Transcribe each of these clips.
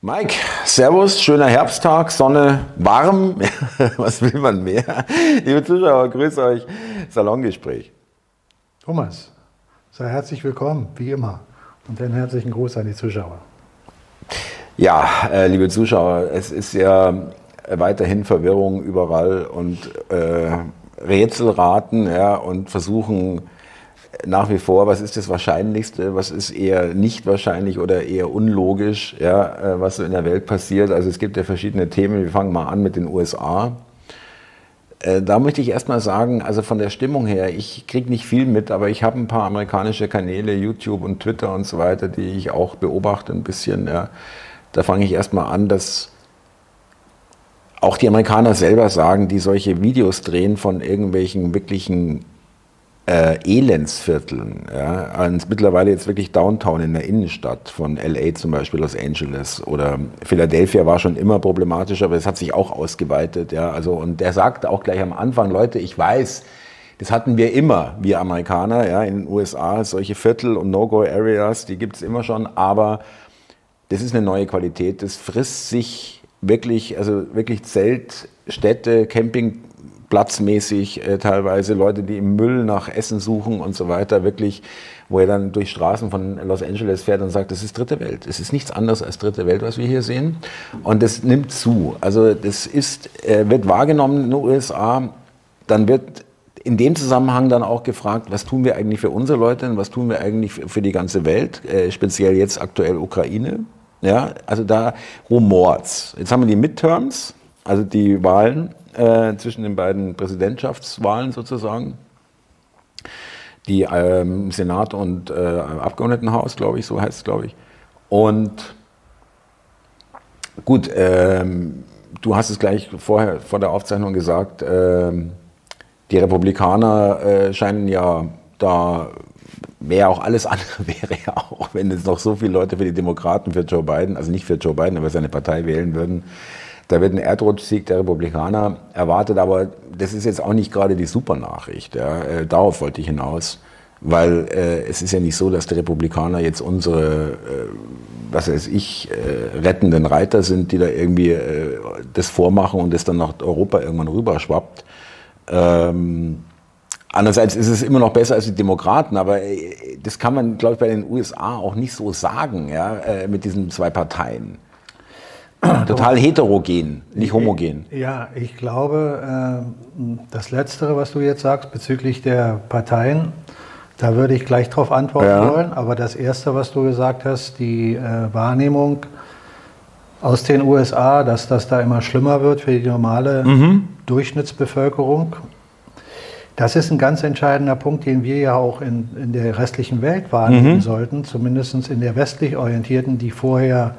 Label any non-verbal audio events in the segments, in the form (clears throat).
Mike, Servus, schöner Herbsttag, Sonne warm. (laughs) Was will man mehr? Liebe Zuschauer, grüße euch. Salongespräch. Thomas, sei herzlich willkommen, wie immer. Und einen herzlichen Gruß an die Zuschauer. Ja, äh, liebe Zuschauer, es ist ja weiterhin Verwirrung überall und äh, Rätselraten ja, und versuchen nach wie vor, was ist das Wahrscheinlichste, was ist eher nicht wahrscheinlich oder eher unlogisch, ja, äh, was so in der Welt passiert. Also es gibt ja verschiedene Themen. Wir fangen mal an mit den USA. Äh, da möchte ich erstmal sagen, also von der Stimmung her, ich kriege nicht viel mit, aber ich habe ein paar amerikanische Kanäle, YouTube und Twitter und so weiter, die ich auch beobachte ein bisschen. Ja. Da fange ich erstmal an, dass auch die Amerikaner selber sagen, die solche Videos drehen von irgendwelchen wirklichen äh, Elendsvierteln. Ja, und mittlerweile jetzt wirklich Downtown in der Innenstadt von LA zum Beispiel, Los Angeles oder Philadelphia war schon immer problematisch, aber es hat sich auch ausgeweitet. Ja, also, und der sagt auch gleich am Anfang, Leute, ich weiß, das hatten wir immer, wir Amerikaner, ja, in den USA, solche Viertel und No-Go-Areas, die gibt es immer schon, aber das ist eine neue Qualität, das frisst sich wirklich, also wirklich Zelt, Städte, Camping, platzmäßig äh, teilweise, Leute, die im Müll nach Essen suchen und so weiter, wirklich, wo er dann durch Straßen von Los Angeles fährt und sagt, das ist dritte Welt. Es ist nichts anderes als dritte Welt, was wir hier sehen. Und das nimmt zu. Also das ist, äh, wird wahrgenommen in den USA, dann wird in dem Zusammenhang dann auch gefragt, was tun wir eigentlich für unsere Leute und was tun wir eigentlich für die ganze Welt, äh, speziell jetzt aktuell Ukraine. Ja, also da rumort's. Jetzt haben wir die Midterms, also die Wahlen äh, zwischen den beiden Präsidentschaftswahlen sozusagen. Die ähm, Senat und äh, Abgeordnetenhaus, glaube ich, so heißt es, glaube ich. Und gut, ähm, du hast es gleich vorher vor der Aufzeichnung gesagt, ähm, die Republikaner äh, scheinen ja da wäre auch alles andere (laughs) wäre ja auch, wenn es noch so viele Leute für die Demokraten, für Joe Biden, also nicht für Joe Biden, aber seine Partei wählen würden, da wird ein Erdrutschsieg der Republikaner erwartet, aber das ist jetzt auch nicht gerade die Supernachricht. Ja. Äh, darauf wollte ich hinaus, weil äh, es ist ja nicht so, dass die Republikaner jetzt unsere, äh, was weiß ich, äh, rettenden Reiter sind, die da irgendwie äh, das vormachen und das dann nach Europa irgendwann rüberschwappt. Ähm, Andererseits ist es immer noch besser als die Demokraten, aber äh, das kann man, glaube ich, bei den USA auch nicht so sagen, ja, mit diesen zwei Parteien. (clears throat) Total heterogen, nicht homogen. Ja, ich glaube, äh, das Letztere, was du jetzt sagst bezüglich der Parteien, da würde ich gleich darauf antworten ja. wollen. Aber das Erste, was du gesagt hast, die äh, Wahrnehmung aus den USA, dass das da immer schlimmer wird für die normale mhm. Durchschnittsbevölkerung, das ist ein ganz entscheidender Punkt, den wir ja auch in, in der restlichen Welt wahrnehmen mhm. sollten, zumindest in der westlich orientierten, die vorher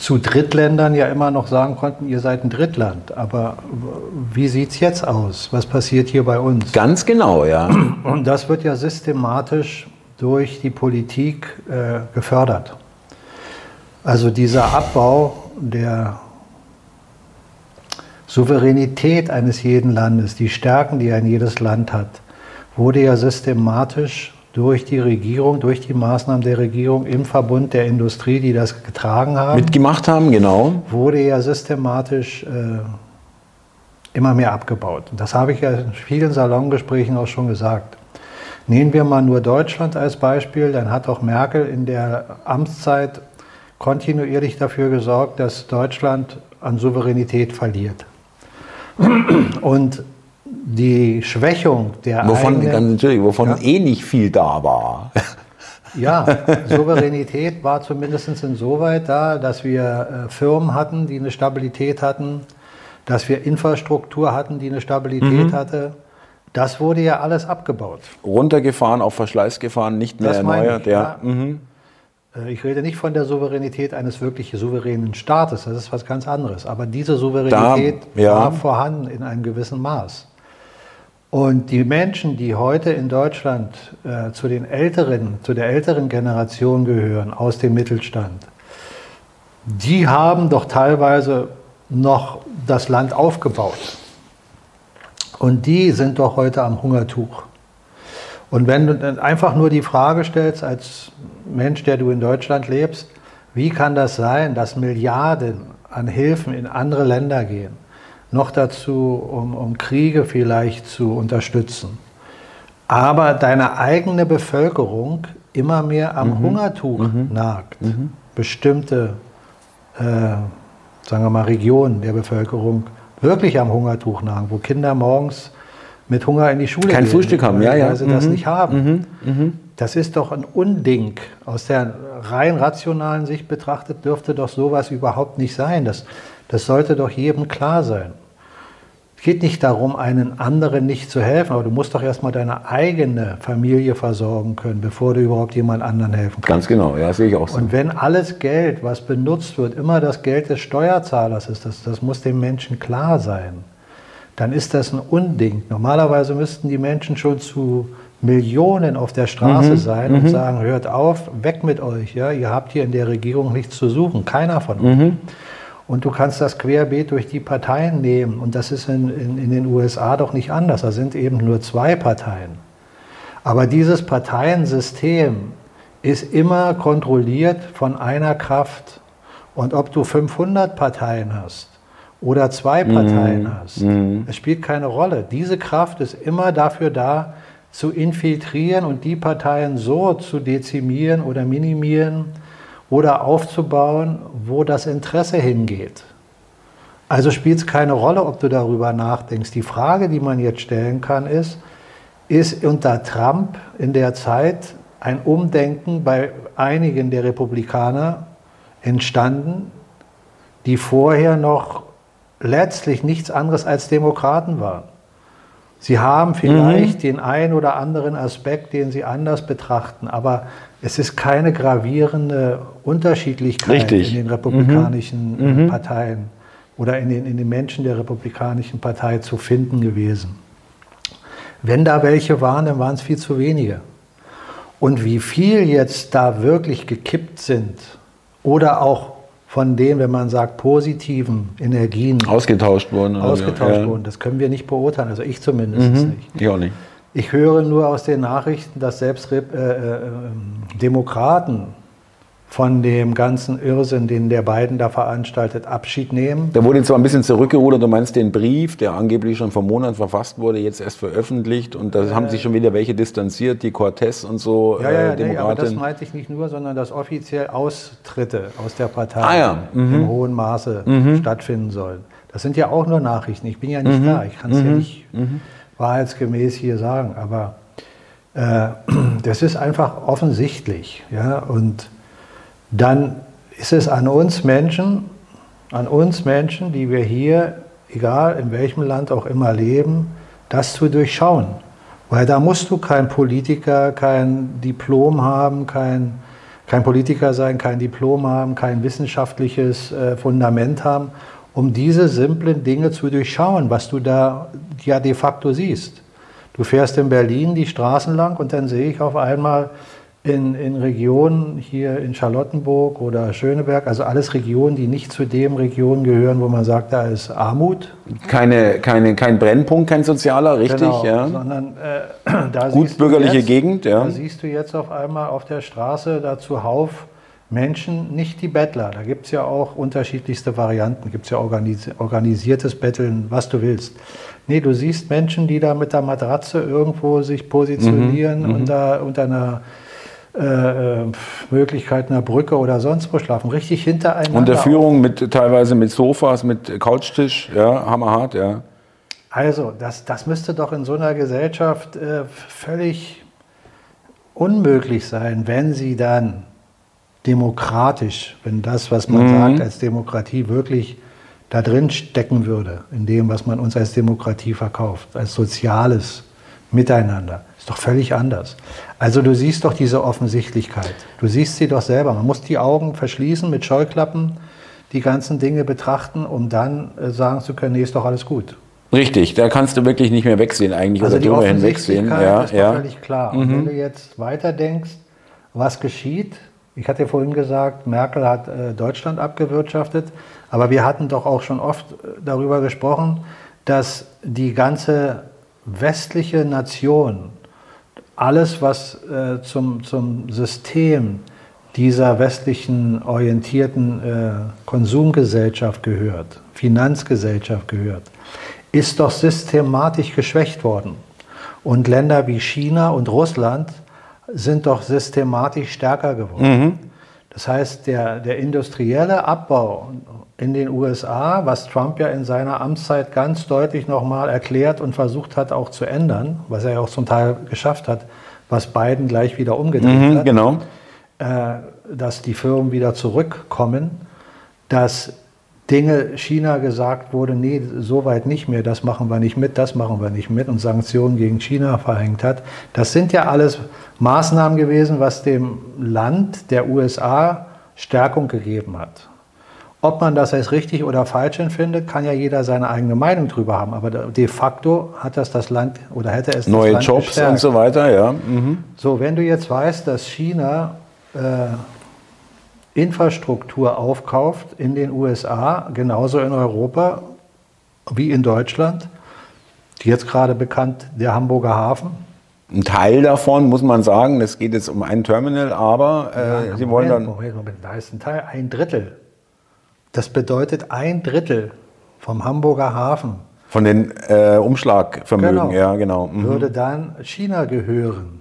zu Drittländern ja immer noch sagen konnten, ihr seid ein Drittland. Aber wie sieht es jetzt aus? Was passiert hier bei uns? Ganz genau, ja. Und das wird ja systematisch durch die Politik äh, gefördert. Also dieser Abbau der Souveränität eines jeden Landes, die Stärken, die ein jedes Land hat, wurde ja systematisch durch die Regierung, durch die Maßnahmen der Regierung im Verbund der Industrie, die das getragen haben. Mitgemacht haben, genau. Wurde ja systematisch äh, immer mehr abgebaut. Das habe ich ja in vielen Salongesprächen auch schon gesagt. Nehmen wir mal nur Deutschland als Beispiel, dann hat auch Merkel in der Amtszeit kontinuierlich dafür gesorgt, dass Deutschland an Souveränität verliert. Und die Schwächung der wovon, eigenen, ganz natürlich, wovon ja, eh nicht viel da war. (laughs) Ja, Souveränität war zumindest insoweit da, dass wir äh, Firmen hatten, die eine Stabilität hatten, dass wir Infrastruktur hatten, die eine Stabilität mhm. hatte. Das wurde ja alles abgebaut. Runtergefahren, auf Verschleiß gefahren, nicht mehr das erneuert. Ich, ja. Mhm. Äh, ich rede nicht von der Souveränität eines wirklich souveränen Staates, das ist was ganz anderes. Aber diese Souveränität da, ja. war vorhanden in einem gewissen Maß. Und die Menschen, die heute in Deutschland äh, zu den älteren, zu der älteren Generation gehören, aus dem Mittelstand, die haben doch teilweise noch das Land aufgebaut. Und die sind doch heute am Hungertuch. Und wenn du einfach nur die Frage stellst, als Mensch, der du in Deutschland lebst, Wie kann das sein, dass Milliarden an Hilfen in andere Länder gehen? Noch dazu, um, um Kriege vielleicht zu unterstützen. Aber deine eigene Bevölkerung immer mehr am mhm. Hungertuch mhm. nagt. Mhm. Bestimmte, äh, sagen wir mal, Regionen der Bevölkerung wirklich am Hungertuch nagen, wo Kinder morgens mit Hunger in die Schule Kein gehen, Frühstück haben, ja, ja. Weil sie das mhm. nicht haben. Mhm. Mhm. Das ist doch ein Unding. Aus der rein rationalen Sicht betrachtet dürfte doch sowas überhaupt nicht sein. Das, das sollte doch jedem klar sein. Es geht nicht darum, einen anderen nicht zu helfen, aber du musst doch erstmal deine eigene Familie versorgen können, bevor du überhaupt jemand anderen helfen kannst. Ganz genau, ja, sehe ich auch so. Und wenn alles Geld, was benutzt wird, immer das Geld des Steuerzahlers ist, das, das muss dem Menschen klar sein, dann ist das ein Unding. Normalerweise müssten die Menschen schon zu Millionen auf der Straße mhm, sein und mhm. sagen, hört auf, weg mit euch, ja, ihr habt hier in der Regierung nichts zu suchen, keiner von uns. Und du kannst das querbeet durch die Parteien nehmen. Und das ist in, in, in, den USA doch nicht anders. Da sind eben nur zwei Parteien. Aber dieses Parteiensystem ist immer kontrolliert von einer Kraft. Und ob du 500 Parteien hast oder zwei mhm. Parteien mhm. hast, mhm. es spielt keine Rolle. Diese Kraft ist immer dafür da, zu infiltrieren und die Parteien so zu dezimieren oder minimieren, oder aufzubauen, wo das Interesse hingeht. Also spielt es keine Rolle, ob du darüber nachdenkst. Die Frage, die man jetzt stellen kann, ist, ist unter Trump in der Zeit ein Umdenken bei einigen der Republikaner entstanden, die vorher noch letztlich nichts anderes als Demokraten waren. Sie haben vielleicht mhm. den einen oder anderen Aspekt, den Sie anders betrachten, aber es ist keine gravierende Unterschiedlichkeit Richtig. in den republikanischen mhm. mhm. Parteien oder in den, in den Menschen der republikanischen Partei zu finden gewesen. Wenn da welche waren, dann waren es viel zu wenige. Und wie viel jetzt da wirklich gekippt sind oder auch von den, wenn man sagt, positiven Energien ausgetauscht wurden. Ausgetauscht ja. wurden. Das können wir nicht beurteilen, also ich zumindest mhm. nicht. Ich auch nicht. Ich höre nur aus den Nachrichten, dass selbst äh, äh, Demokraten von dem ganzen Irrsinn, den der Biden da veranstaltet, Abschied nehmen. Da wurde zwar ein bisschen zurückgerudert, du meinst den Brief, der angeblich schon vor Monaten verfasst wurde, jetzt erst veröffentlicht und da äh, haben sich schon wieder welche distanziert, die Cortez und so. Ja, ja, äh, nee, aber das meinte ich nicht nur, sondern dass offiziell Austritte aus der Partei ah, ja. mhm. im hohen Maße mhm. stattfinden sollen. Das sind ja auch nur Nachrichten. Ich bin ja nicht mhm. da, ich kann es ja mhm. nicht mhm. wahrheitsgemäß hier sagen, aber äh, (clears throat) das ist einfach offensichtlich. Ja, und dann ist es an uns Menschen, an uns Menschen, die wir hier, egal in welchem Land auch immer leben, das zu durchschauen. Weil da musst du kein Politiker, kein Diplom haben, kein, kein Politiker sein, kein Diplom haben, kein wissenschaftliches äh, Fundament haben, um diese simplen Dinge zu durchschauen, was du da ja de facto siehst. Du fährst in Berlin die Straßen lang und dann sehe ich auf einmal in, in Regionen hier in Charlottenburg oder Schöneberg, also alles Regionen, die nicht zu dem Regionen gehören, wo man sagt, da ist Armut. Keine, keine, kein Brennpunkt, kein sozialer, richtig, genau, ja. Sondern äh, (clears throat) da gut bürgerliche jetzt, Gegend, ja. Da siehst du jetzt auf einmal auf der Straße da zuhauf Menschen, nicht die Bettler. Da gibt es ja auch unterschiedlichste Varianten. Gibt es ja organis organisiertes Betteln, was du willst. Nee, du siehst Menschen, die da mit der Matratze irgendwo sich positionieren mhm, und da unter einer äh, äh, Möglichkeit einer Brücke oder sonst wo schlafen, richtig hintereinander. Und der Führung mit teilweise mit Sofas, mit Couchtisch, ja, hammerhart, ja. Also, das, das müsste doch in so einer Gesellschaft äh, völlig unmöglich sein, wenn sie dann demokratisch, wenn das, was man mhm. sagt als Demokratie, wirklich da drin stecken würde, in dem, was man uns als Demokratie verkauft, als soziales Miteinander. Ist doch völlig anders. Also du siehst doch diese Offensichtlichkeit. Du siehst sie doch selber. Man muss die Augen verschließen mit Scheuklappen, die ganzen Dinge betrachten, um dann äh, sagen zu können, nee, ist doch alles gut. Richtig, da kannst du wirklich nicht mehr wegsehen eigentlich also oder drüber hinwegsehen. Ja, ist ja. völlig klar. Mhm. Und wenn du jetzt weiterdenkst, was geschieht, ich hatte ja vorhin gesagt, Merkel hat äh, Deutschland abgewirtschaftet, aber wir hatten doch auch schon oft äh, darüber gesprochen, dass die ganze westliche Nation alles, was äh, zum, zum System dieser westlichen orientierten äh, Konsumgesellschaft gehört, Finanzgesellschaft gehört, ist doch systematisch geschwächt worden. Und Länder wie China und Russland sind doch systematisch stärker geworden. Mhm. Das heißt, der, der industrielle Abbau in den USA, was Trump ja in seiner Amtszeit ganz deutlich nochmal erklärt und versucht hat auch zu ändern, was er ja auch zum Teil geschafft hat, was Biden gleich wieder umgedreht mhm, hat, genau. äh, dass die Firmen wieder zurückkommen, dass Dinge China gesagt wurde, nee, so weit nicht mehr, das machen wir nicht mit, das machen wir nicht mit und Sanktionen gegen China verhängt hat. Das sind ja alles Maßnahmen gewesen, was dem Land der USA Stärkung gegeben hat. Ob man das als richtig oder falsch empfindet, kann ja jeder seine eigene Meinung drüber haben. Aber de facto hat das das Land oder hätte es neue das Land Jobs gestärkt. und so weiter, ja. Mhm. So, wenn du jetzt weißt, dass China äh, Infrastruktur aufkauft in den USA, genauso in Europa wie in Deutschland. Jetzt gerade bekannt der Hamburger Hafen. Ein Teil davon muss man sagen, es geht jetzt um ein Terminal, aber äh, ja, Sie wollen dann. Moment, Moment, da ist ein Teil, ein Drittel. Das bedeutet ein Drittel vom Hamburger Hafen. Von den äh, Umschlagvermögen, genau, ja, genau. Mhm. Würde dann China gehören.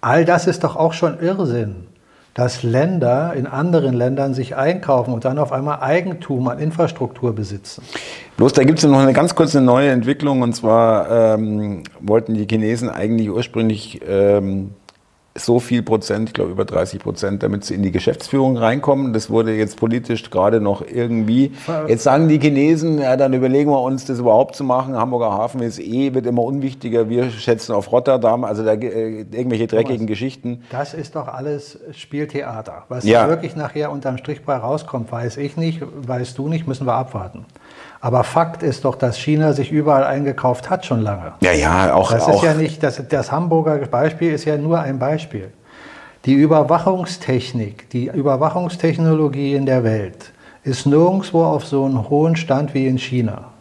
All das ist doch auch schon Irrsinn dass Länder in anderen Ländern sich einkaufen und dann auf einmal Eigentum an Infrastruktur besitzen. Bloß da gibt es noch eine ganz kurze neue Entwicklung und zwar ähm, wollten die Chinesen eigentlich ursprünglich ähm, so viel Prozent, ich glaube über 30 Prozent, damit sie in die Geschäftsführung reinkommen. Das wurde jetzt politisch gerade noch irgendwie. Jetzt sagen die Chinesen, ja, dann überlegen wir uns, das überhaupt zu machen. Hamburger Hafen ist eh, wird immer unwichtiger. Wir schätzen auf Rotterdam, also da, äh, irgendwelche dreckigen Thomas, Geschichten. Das ist doch alles Spieltheater. Was ja. wirklich nachher unterm Strich bei rauskommt, weiß ich nicht, weißt du nicht, müssen wir abwarten. Aber Fakt ist doch, dass China sich überall eingekauft hat schon lange. Ja, ja, auch. Das ist auch. ja nicht, das, das Hamburger Beispiel ist ja nur ein Beispiel. Die Überwachungstechnik, die Überwachungstechnologie in der Welt ist nirgendwo auf so einem hohen Stand wie in China.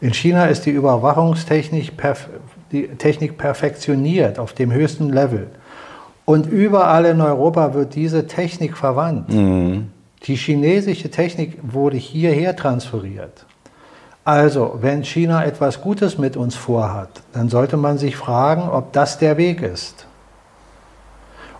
In China ist die Überwachungstechnik perf die Technik perfektioniert auf dem höchsten Level. Und überall in Europa wird diese Technik verwandt. Mhm. Die chinesische Technik wurde hierher transferiert. Also, wenn China etwas Gutes mit uns vorhat, dann sollte man sich fragen, ob das der Weg ist.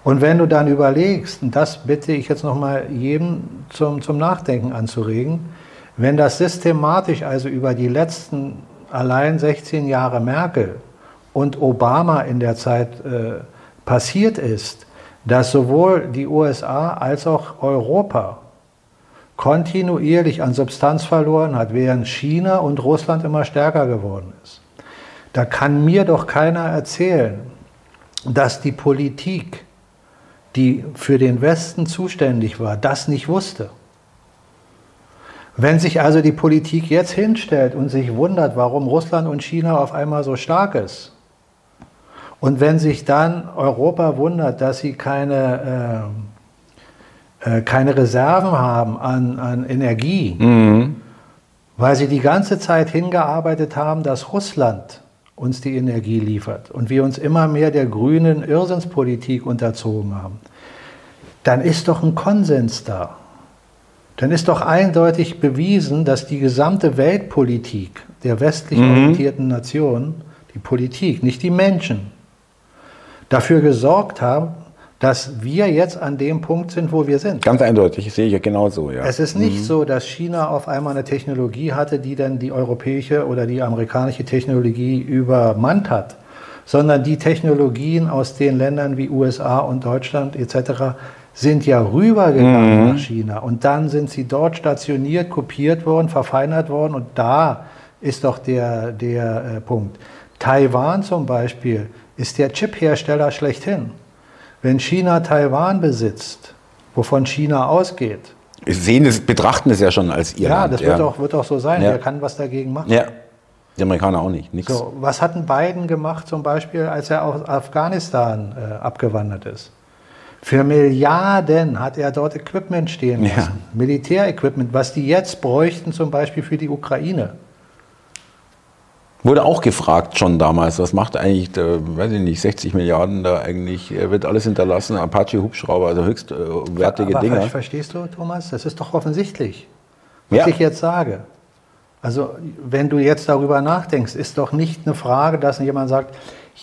Und wenn du dann überlegst, und das bitte ich jetzt nochmal jedem zum, zum Nachdenken anzuregen, wenn das systematisch also über die letzten allein 16 Jahre Merkel und Obama in der Zeit äh, passiert ist, dass sowohl die USA als auch Europa kontinuierlich an Substanz verloren hat, während China und Russland immer stärker geworden ist. Da kann mir doch keiner erzählen, dass die Politik, die für den Westen zuständig war, das nicht wusste. Wenn sich also die Politik jetzt hinstellt und sich wundert, warum Russland und China auf einmal so stark ist, und wenn sich dann Europa wundert, dass sie keine äh, äh, keine Reserven haben an, an Energie, mhm. weil sie die ganze Zeit hingearbeitet haben, dass Russland uns die Energie liefert und wir uns immer mehr der grünen Irrsinnspolitik unterzogen haben, dann ist doch ein Konsens da. Dann ist doch eindeutig bewiesen, dass die gesamte Weltpolitik der westlich mhm. orientierten Nationen, die Politik, nicht die Menschen, dafür gesorgt haben, dass wir jetzt an dem Punkt sind, wo wir sind. Ganz eindeutig, sehe ich ja genauso. Ja. Es ist nicht mhm. so, dass China auf einmal eine Technologie hatte, die dann die europäische oder die amerikanische Technologie übermannt hat, sondern die Technologien aus den Ländern wie USA und Deutschland etc. sind ja rübergegangen mhm. nach China und dann sind sie dort stationiert, kopiert worden, verfeinert worden und da ist doch der, der äh, Punkt. Taiwan zum Beispiel ist der Chiphersteller schlechthin. Wenn China Taiwan besitzt, wovon China ausgeht. Sehen es, betrachten es ja schon als ihr Ja, Land. das wird, Auch, wird auch so sein. Ja. Wer kann was dagegen machen? Ja. Die Amerikaner auch nicht. Nix. So, was hatten Biden gemacht, zum Beispiel, als er aus Afghanistan äh, abgewandert ist? Für Milliarden hat er dort Equipment stehen lassen. Ja. Militärequipment, was die jetzt bräuchten, zum Beispiel für die Ukraine. Wurde auch gefragt schon damals, was macht eigentlich, der, weiß ich nicht, 60 Milliarden da eigentlich, wird alles hinterlassen, Apache-Hubschrauber, also höchstwertige aber, Dinge. Verstehst du, Thomas? Das ist doch offensichtlich, was Ja. ich jetzt sage. Also wenn du jetzt darüber nachdenkst, ist doch nicht eine Frage, dass jemand sagt,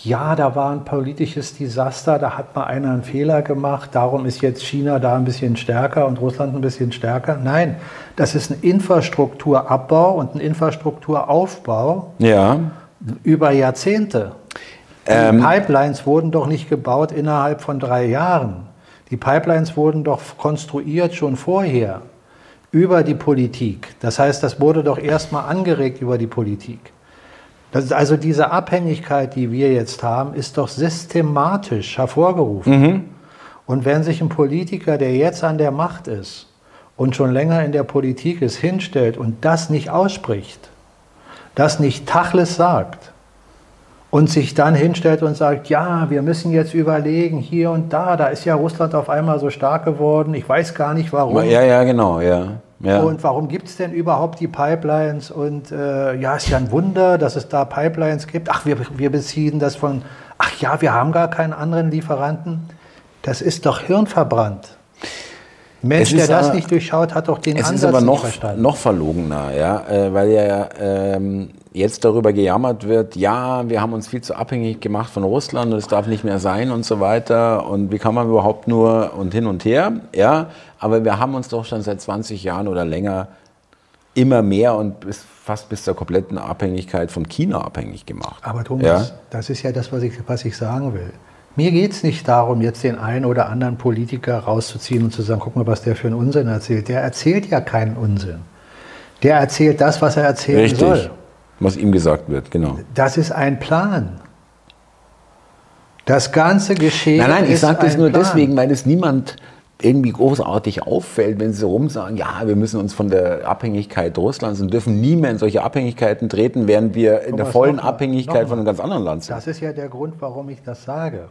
ja, da war ein politisches Desaster, da hat mal einer einen Fehler gemacht, darum ist jetzt China da ein bisschen stärker und Russland ein bisschen stärker. Nein, das ist ein Infrastrukturabbau und ein Infrastrukturaufbau Ja, über Jahrzehnte. Die Ähm, Pipelines wurden doch nicht gebaut innerhalb von drei Jahren. Die Pipelines wurden doch konstruiert schon vorher über die Politik. Das heißt, das wurde doch erstmal angeregt über die Politik. Das ist also diese Abhängigkeit, die wir jetzt haben, ist doch systematisch hervorgerufen. Und wenn sich ein Politiker, der jetzt an der Macht ist und schon länger in der Politik ist, hinstellt und das nicht ausspricht, das nicht Tachles sagt und sich dann hinstellt und sagt, ja, wir müssen jetzt überlegen, hier und da, da ist ja Russland auf einmal so stark geworden, ich weiß gar nicht warum. ja, ja, genau, ja. Ja. Und warum gibt es denn überhaupt die Pipelines? Und äh, ja, ist ja ein Wunder, dass es da Pipelines gibt. Ach, wir, wir beziehen das von, ach ja, wir haben gar keinen anderen Lieferanten. Das ist doch hirnverbrannt. Mensch, der das aber- nicht durchschaut, hat doch den Es Ansatz ist aber nicht noch, verstanden. noch verlogener, ja, äh, weil ja ähm, jetzt darüber gejammert wird, ja, wir haben uns viel zu abhängig gemacht von Russland und es darf nicht mehr sein und so weiter und wie kann man überhaupt nur und hin und her, ja, aber wir haben uns doch schon seit 20 Jahren oder länger immer mehr und bis, fast bis zur kompletten Abhängigkeit von China abhängig gemacht. Aber Thomas, Ja? das ist ja das, was ich, was ich sagen will. Mir geht es nicht darum, jetzt den einen oder anderen Politiker rauszuziehen und zu sagen, guck mal, was der für einen Unsinn erzählt. Der erzählt ja keinen Unsinn. Der erzählt das, was er erzählen Richtig, soll. Was ihm gesagt wird, genau. Das ist ein Plan. Das ganze Geschehen Nein, nein, ich sage das nur Plan. deswegen, weil es niemand irgendwie großartig auffällt, wenn sie rumsagen, ja, wir müssen uns von der Abhängigkeit Russlands und dürfen nie mehr in solche Abhängigkeiten treten, während wir in der Thomas, vollen noch Abhängigkeit noch von einem ganz anderen Land sind. Das ist ja der Grund, warum ich das sage.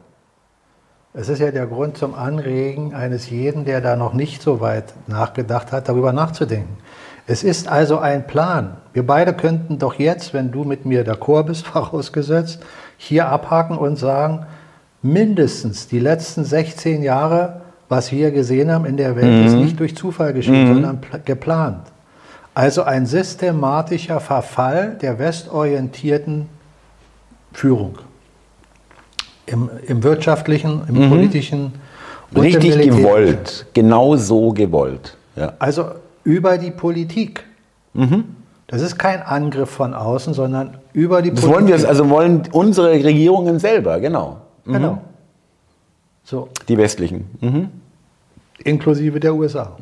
Es ist ja der Grund zum Anregen eines jeden, der da noch nicht so weit nachgedacht hat, darüber nachzudenken. Es ist also ein Plan. Wir beide könnten doch jetzt, wenn du mit mir d'accord bist, (laughs) vorausgesetzt, hier abhaken und sagen, mindestens die letzten 16 Jahre, was wir gesehen haben in der Welt, ist nicht durch Zufall geschehen, sondern pla- geplant. Also ein systematischer Verfall der westorientierten Führung. Im, im wirtschaftlichen, im politischen und Richtig gewollt, genau so gewollt. Ja. Also über die Politik. Mhm. Das ist kein Angriff von außen, sondern über die Das Politik. wollen wir, also wollen unsere Regierungen selber, genau. Genau. So, Die westlichen. Mhm. inklusive der USA.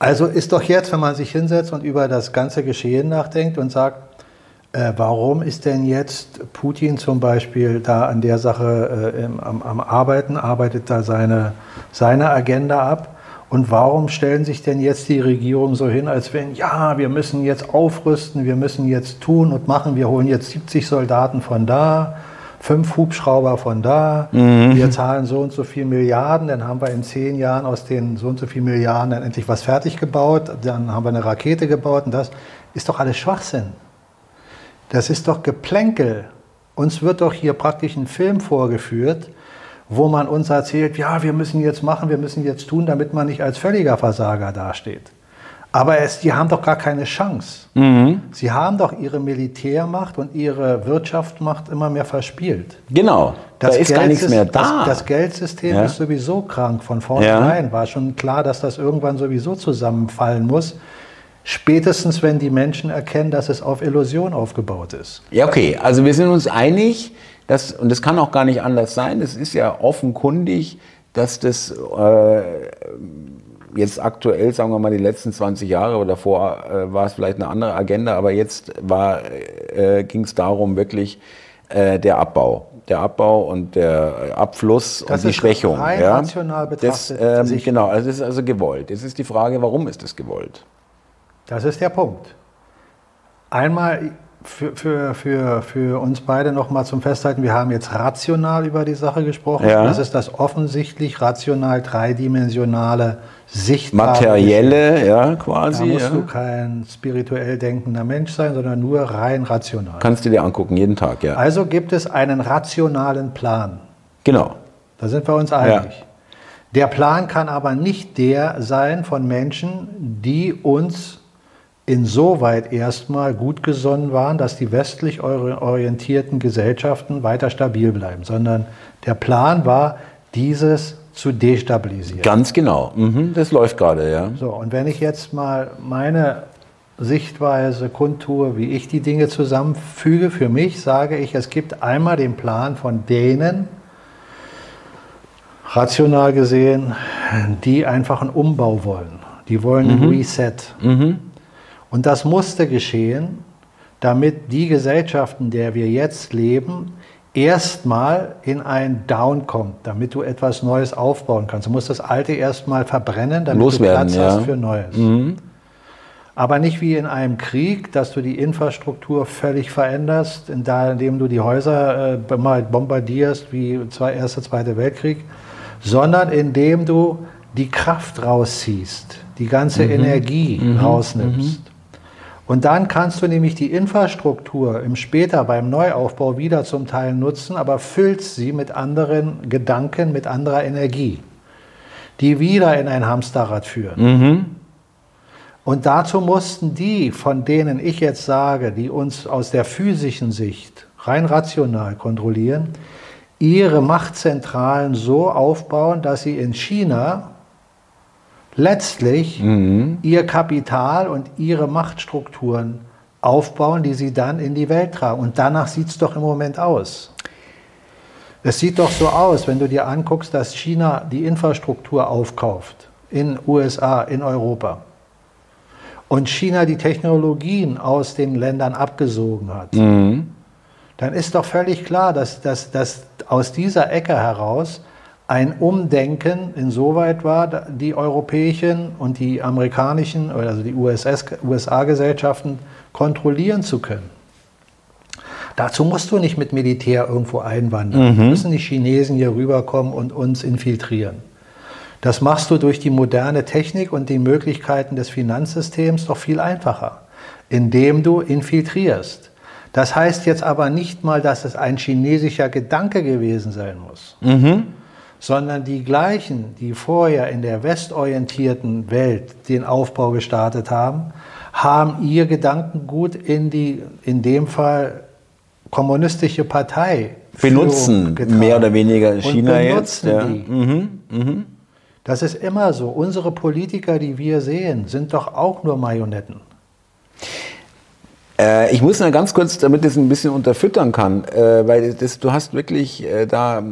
Also ist doch jetzt, wenn man sich hinsetzt und über das ganze Geschehen nachdenkt und sagt, äh, warum ist denn jetzt Putin zum Beispiel da an der Sache äh, im, am, am Arbeiten, arbeitet da seine, seine Agenda ab? Und warum stellen sich denn jetzt die Regierungen so hin, als wenn, ja, wir müssen jetzt aufrüsten, wir müssen jetzt tun und machen, wir holen jetzt 70 Soldaten von da, fünf Hubschrauber von da, wir zahlen so und so viel Milliarden, dann haben wir in zehn Jahren aus den so und so viel Milliarden dann endlich was fertig gebaut, dann haben wir eine Rakete gebaut und das ist doch alles Schwachsinn. Das ist doch Geplänkel. Uns wird doch hier praktisch ein Film vorgeführt, wo man uns erzählt, ja, wir müssen jetzt machen, wir müssen jetzt tun, damit man nicht als völliger Versager dasteht. Aber es, die haben doch gar keine Chance. Sie haben doch ihre Militärmacht und ihre Wirtschaftsmacht immer mehr verspielt. Genau, da ist gar nichts mehr da. Das, das Geldsystem Ja. ist sowieso krank. Von vornherein war schon klar, dass das irgendwann sowieso zusammenfallen muss. Spätestens, wenn die Menschen erkennen, dass es auf Illusion aufgebaut ist. Ja, okay. Also wir sind uns einig, dass, und das kann auch gar nicht anders sein, es ist ja offenkundig, dass das äh, jetzt aktuell, sagen wir mal, die letzten 20 Jahre oder davor äh, war es vielleicht eine andere Agenda, aber jetzt war, äh, ging es darum, wirklich äh, der Abbau. Der Abbau und der Abfluss Das und die Schwächung. rein ja. rational das, betrachtet ähm, sich- Genau, also das ist also gewollt. Jetzt ist die Frage, warum ist das gewollt? Das ist der Punkt. Einmal für, für, für, für uns beide nochmal zum Festhalten, wir haben jetzt rational über die Sache gesprochen. Ja. Das ist das offensichtlich rational dreidimensionale sichtbare Materielle, ja, quasi. Da musst ja. du kein spirituell denkender Mensch sein, sondern nur rein rational. Kannst du dir angucken, jeden Tag, ja. Also gibt es einen rationalen Plan. Genau. Da sind wir uns einig. Der Plan kann aber nicht der sein von Menschen, die uns insoweit erstmal gut gesonnen waren, dass die westlich orientierten Gesellschaften weiter stabil bleiben, sondern der Plan war, dieses zu destabilisieren. Ganz genau. Mhm, das läuft gerade, ja. So, und wenn ich jetzt mal meine Sichtweise kundtue, wie ich die Dinge zusammenfüge, für mich sage ich, es gibt einmal den Plan von denen, rational gesehen, die einfach einen Umbau wollen. Die wollen einen mhm. Reset. Mhm. Und das musste geschehen, damit die Gesellschaften, in der wir jetzt leben, erstmal in ein Down kommt, damit du etwas Neues aufbauen kannst. Du musst das Alte erstmal verbrennen, damit Loswerden, du Platz ja. hast für Neues. Mhm. Aber nicht wie in einem Krieg, dass du die Infrastruktur völlig veränderst, indem du die Häuser äh, bombardierst wie zwei, Erster, Zweiter Weltkrieg, sondern indem du die Kraft rausziehst, die ganze mhm. Energie mhm. rausnimmst. Und dann kannst du nämlich die Infrastruktur im später beim Neuaufbau wieder zum Teil nutzen, aber füllst sie mit anderen Gedanken, mit anderer Energie, die wieder in ein Hamsterrad führen. Mhm. Und dazu mussten die, von denen ich jetzt sage, die uns aus der physischen Sicht rein rational kontrollieren, ihre Machtzentralen so aufbauen, dass sie in China letztlich mhm. ihr Kapital und ihre Machtstrukturen aufbauen, die sie dann in die Welt tragen. Und danach sieht es doch im Moment aus. Es sieht doch so aus, wenn du dir anguckst, dass China die Infrastruktur aufkauft in USA, in Europa. Und China die Technologien aus den Ländern abgesogen hat. Mhm. Dann ist doch völlig klar, dass, dass, dass aus dieser Ecke heraus ein Umdenken insoweit war, die europäischen und die amerikanischen, also die USA-Gesellschaften kontrollieren zu können. Dazu musst du nicht mit Militär irgendwo einwandern. Mhm. Müssen die Chinesen hier rüberkommen und uns infiltrieren. Das machst du durch die moderne Technik und die Möglichkeiten des Finanzsystems doch viel einfacher, indem du infiltrierst. Das heißt jetzt aber nicht mal, dass es ein chinesischer Gedanke gewesen sein muss. Mhm sondern die gleichen, die vorher in der westorientierten Welt den Aufbau gestartet haben, haben ihr Gedankengut in die, in dem Fall kommunistische Partei benutzen mehr oder weniger China jetzt. Ja. Mhm, mh. Das ist immer so. Unsere Politiker, die wir sehen, sind doch auch nur Marionetten. Äh, ich muss noch ganz kurz, damit es ein bisschen unterfüttern kann, äh, weil das, du hast wirklich äh, da,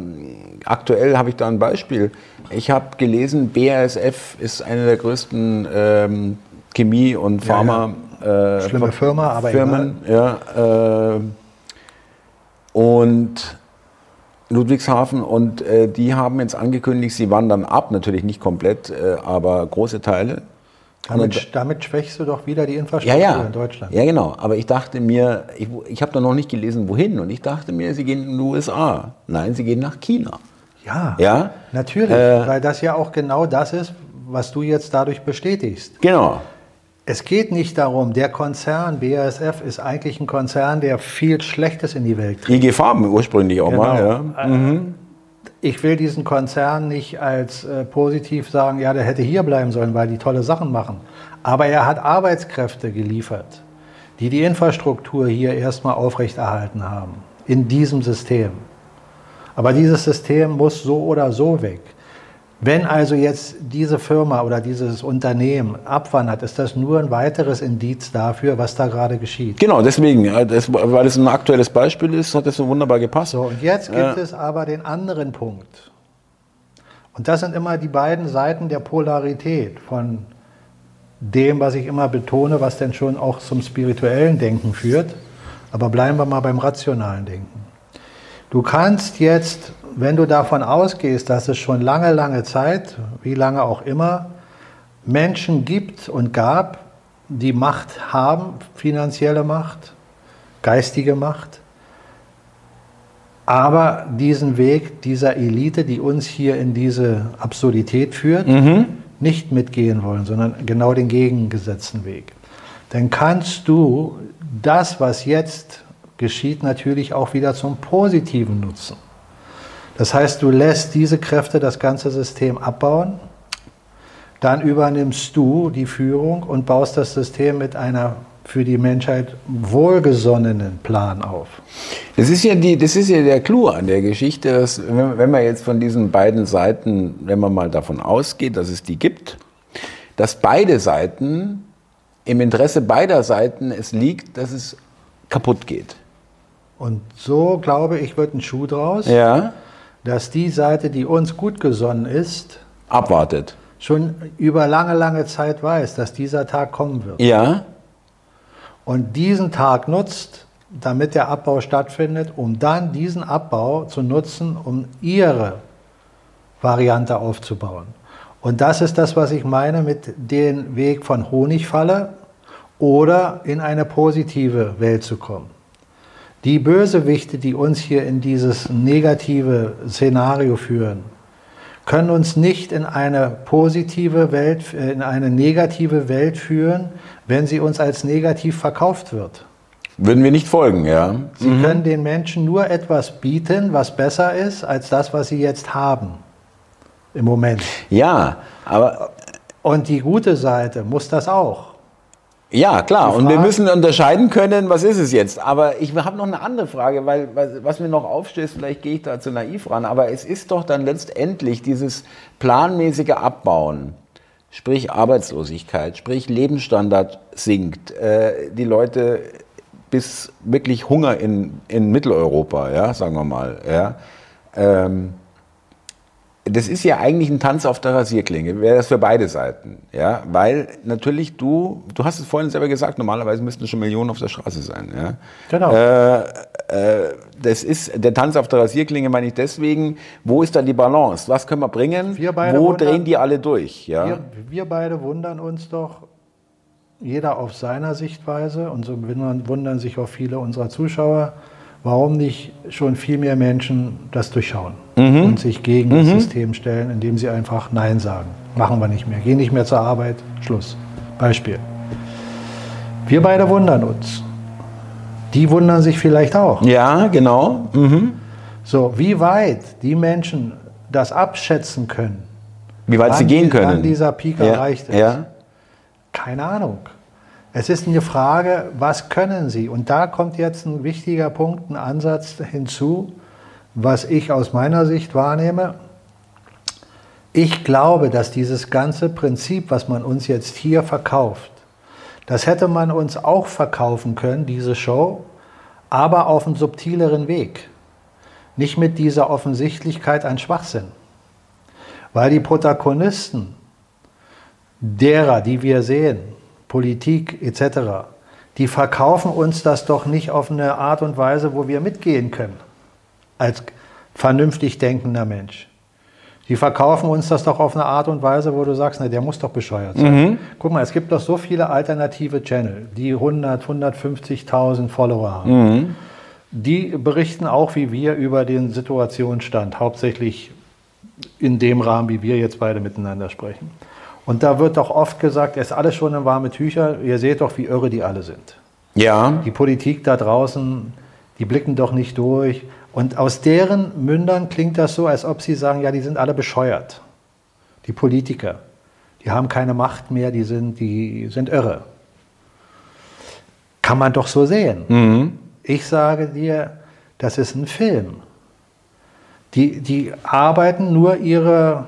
aktuell habe ich da ein Beispiel. Ich habe gelesen, BASF ist eine der größten ähm, Chemie- und Pharma. Ja, ja. Schlimme Firma, aber Firmen, egal. ja. Und Ludwigshafen und die haben jetzt angekündigt, sie wandern ab, natürlich nicht komplett, aber große Teile damit, damit, schwächst du doch wieder die Infrastruktur ja, ja. in Deutschland. Ja, genau. Aber ich dachte mir, ich, ich habe da noch nicht gelesen, wohin. Und ich dachte mir, sie gehen in die USA. Nein, sie gehen nach China. Ja, ja? natürlich. Äh, weil das ja auch genau das ist, was du jetzt dadurch bestätigst. Genau. Es geht nicht darum, der Konzern BASF ist eigentlich ein Konzern, der viel Schlechtes in die Welt trägt. IG Farben ursprünglich auch genau. mal. Ja. Äh, mhm ich will diesen Konzern nicht als äh, positiv sagen, ja, der hätte hier bleiben sollen, weil die tolle Sachen machen. Aber er hat Arbeitskräfte geliefert, die die Infrastruktur hier erstmal aufrechterhalten haben, in diesem System. Aber dieses System muss so oder so weg. Wenn also jetzt diese Firma oder dieses Unternehmen abwandert, ist das nur ein weiteres Indiz dafür, was da gerade geschieht. Genau, deswegen, das, weil es ein aktuelles Beispiel ist, hat das so wunderbar gepasst. So, und jetzt gibt äh, es aber den anderen Punkt. Und das sind immer die beiden Seiten der Polarität von dem, was ich immer betone, was denn schon auch zum spirituellen Denken führt. Aber bleiben wir mal beim rationalen Denken. Du kannst jetzt wenn du davon ausgehst, dass es schon lange, lange Zeit, wie lange auch immer, Menschen gibt und gab, die Macht haben, finanzielle Macht, geistige Macht, aber diesen Weg dieser Elite, die uns hier in diese Absurdität führt, mhm. nicht mitgehen wollen, sondern genau den gegengesetzten Weg, dann kannst du das, was jetzt geschieht, natürlich auch wieder zum Positiven nutzen. Das heißt, du lässt diese Kräfte das ganze System abbauen, dann übernimmst du die Führung und baust das System mit einer für die Menschheit wohlgesonnenen Plan auf. Das ist ja, die, das ist ja der Clou an der Geschichte, dass, wenn man jetzt von diesen beiden Seiten, wenn man mal davon ausgeht, dass es die gibt, dass beide Seiten, im Interesse beider Seiten es liegt, dass es kaputt geht. Und so, glaube ich, wird ein Schuh draus, Ja, dass die Seite, die uns gut gesonnen ist, abwartet. schon über lange, lange Zeit weiß, dass dieser Tag kommen wird. Ja, Und diesen Tag nutzt, damit der Abbau stattfindet, um dann diesen Abbau zu nutzen, um ihre Variante aufzubauen. Und das ist das, was ich meine mit dem Weg von Honigfalle oder in eine positive Welt zu kommen. Die Bösewichte, die uns hier in dieses negative Szenario führen, können uns nicht in eine positive Welt, äh, in eine negative Welt führen, wenn sie uns als negativ verkauft wird. würden wir nicht folgen, ja. Sie können den Menschen nur etwas bieten, was besser ist als das, was sie jetzt haben. Im Moment. Ja, aber Und die gute Seite muss das auch. Ja, klar. Und wir müssen unterscheiden können, was ist es jetzt. Aber ich habe noch eine andere Frage, weil was- was mir noch aufstößt, vielleicht gehe ich da zu naiv ran, aber es ist doch dann letztendlich dieses planmäßige Abbauen, sprich Arbeitslosigkeit, sprich Lebensstandard sinkt, äh, die Leute bis wirklich Hunger in, in Mitteleuropa, ja, sagen wir mal, ja. Ähm, das ist ja eigentlich ein Tanz auf der Rasierklinge, wäre das für beide Seiten. Ja? Weil natürlich du, du hast es vorhin selber gesagt, normalerweise müssten schon Millionen auf der Straße sein. Ja? Genau. Äh, äh, das ist der Tanz auf der Rasierklinge, meine ich deswegen, wo ist da die Balance? Was können wir bringen? Wir beide wo wundern- drehen die alle durch? Ja? Wir, wir beide wundern uns doch, jeder auf seiner Sichtweise, und so wundern, wundern sich auch viele unserer Zuschauer, warum nicht schon viel mehr Menschen das durchschauen und sich gegen das System stellen, indem sie einfach Nein sagen. Machen wir nicht mehr, gehen nicht mehr zur Arbeit, Schluss. Beispiel. Wir beide wundern uns. Die wundern sich vielleicht auch. ja, genau. Mhm. So, wie weit die Menschen das abschätzen können, Wie weit sie gehen können. wann dieser Peak ja. erreicht ist. Ja. Keine Ahnung. Es ist eine Frage, was können Sie? Und da kommt jetzt ein wichtiger Punkt, ein Ansatz hinzu, was ich aus meiner Sicht wahrnehme. Ich glaube, dass dieses ganze Prinzip, was man uns jetzt hier verkauft, das hätte man uns auch verkaufen können, diese Show, aber auf einem subtileren Weg. Nicht mit dieser Offensichtlichkeit an Schwachsinn. Weil die Protagonisten derer, die wir sehen, Politik etc., die verkaufen uns das doch nicht auf eine Art und Weise, wo wir mitgehen können, als vernünftig denkender Mensch. Die verkaufen uns das doch auf eine Art und Weise, wo du sagst, na, der muss doch bescheuert sein. Guck mal, es gibt doch so viele alternative Channel, die 100, 150.000 Follower haben. Die berichten auch wie wir über den Situationsstand, hauptsächlich in dem Rahmen, wie wir jetzt beide miteinander sprechen. Und da wird doch oft gesagt, es ist alles schon in warme Tücher, ihr seht doch, wie irre die alle sind. Ja. Die Politik da draußen, die blicken doch nicht durch. Und aus deren Mündern klingt das so, als ob sie sagen, ja, die sind alle bescheuert. Die Politiker, die haben keine Macht mehr, die sind, die sind irre. Kann man doch so sehen. Ich sage dir, das ist ein Film. Die, die arbeiten nur ihre,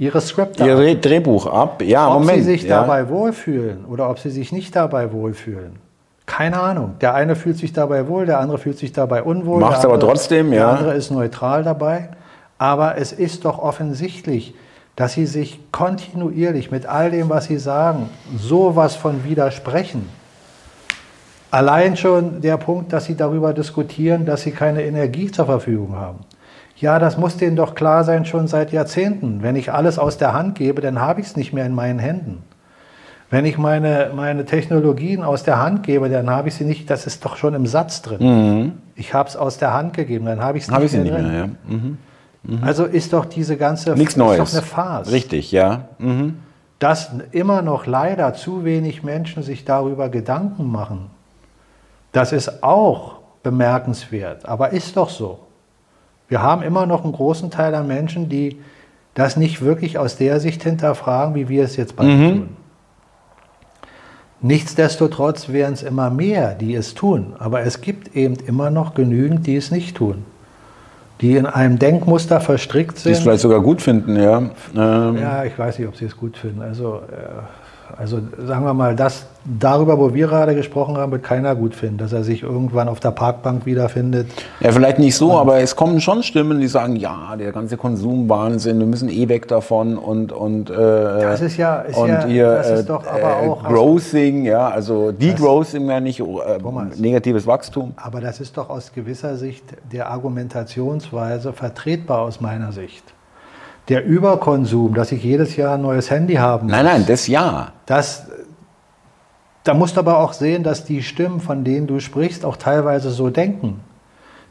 ihre Skripte Ihr ab. Drehbuch ab. Ja, Ob Moment. sie sich ja. dabei wohlfühlen oder ob sie sich nicht dabei wohlfühlen. Keine Ahnung. Der eine fühlt sich dabei wohl, der andere fühlt sich dabei unwohl. Macht's der aber trotzdem, Der ja. andere ist neutral dabei. Aber es ist doch offensichtlich, dass sie sich kontinuierlich mit all dem, was sie sagen, sowas von widersprechen. Allein schon der Punkt, dass sie darüber diskutieren, dass sie keine Energie zur Verfügung haben. Ja, das muss denen doch klar sein schon seit Jahrzehnten. Wenn ich alles aus der Hand gebe, dann habe ich es nicht mehr in meinen Händen. Wenn ich meine, meine Technologien aus der Hand gebe, dann habe ich sie nicht, das ist doch schon im Satz drin. Ich habe es aus der Hand gegeben, dann habe ich es nicht, ich sie mehr nicht drin. mehr, ja. Mhm. Mhm. Also ist doch diese ganze Nichts Neues. Ist doch eine Farce. Richtig, ja. Mhm. Dass immer noch leider zu wenig Menschen sich darüber Gedanken machen, das ist auch bemerkenswert, aber ist doch so. Wir haben immer noch einen großen Teil an Menschen, die das nicht wirklich aus der Sicht hinterfragen, wie wir es jetzt beide mhm. tun. Nichtsdestotrotz wären es immer mehr, die es tun, aber es gibt eben immer noch genügend, die es nicht tun die in einem Denkmuster verstrickt sind. Die es vielleicht sogar gut finden, ja. Ähm. Ja, ich weiß nicht, ob sie es gut finden. Also äh, also sagen wir mal, das darüber, wo wir gerade gesprochen haben, wird keiner gut finden, dass er sich irgendwann auf der Parkbank wiederfindet. Ja, vielleicht nicht so, aber es kommen schon Stimmen, die sagen, ja, der ganze Konsumwahnsinn, wir müssen eh weg davon und und äh, das ist ja, ist und ja, hier, das ist doch aber äh, auch Growthing, ja, also Degrowthing ja nicht, äh, negatives Wachstum. Aber das ist doch aus gewisser Sicht der Argumentationsweise vertretbar aus meiner Sicht der Überkonsum, dass ich jedes Jahr ein neues Handy haben muss. Nein, nein, das ja. Das, da musst du aber auch sehen, dass die Stimmen, von denen du sprichst, auch teilweise so denken.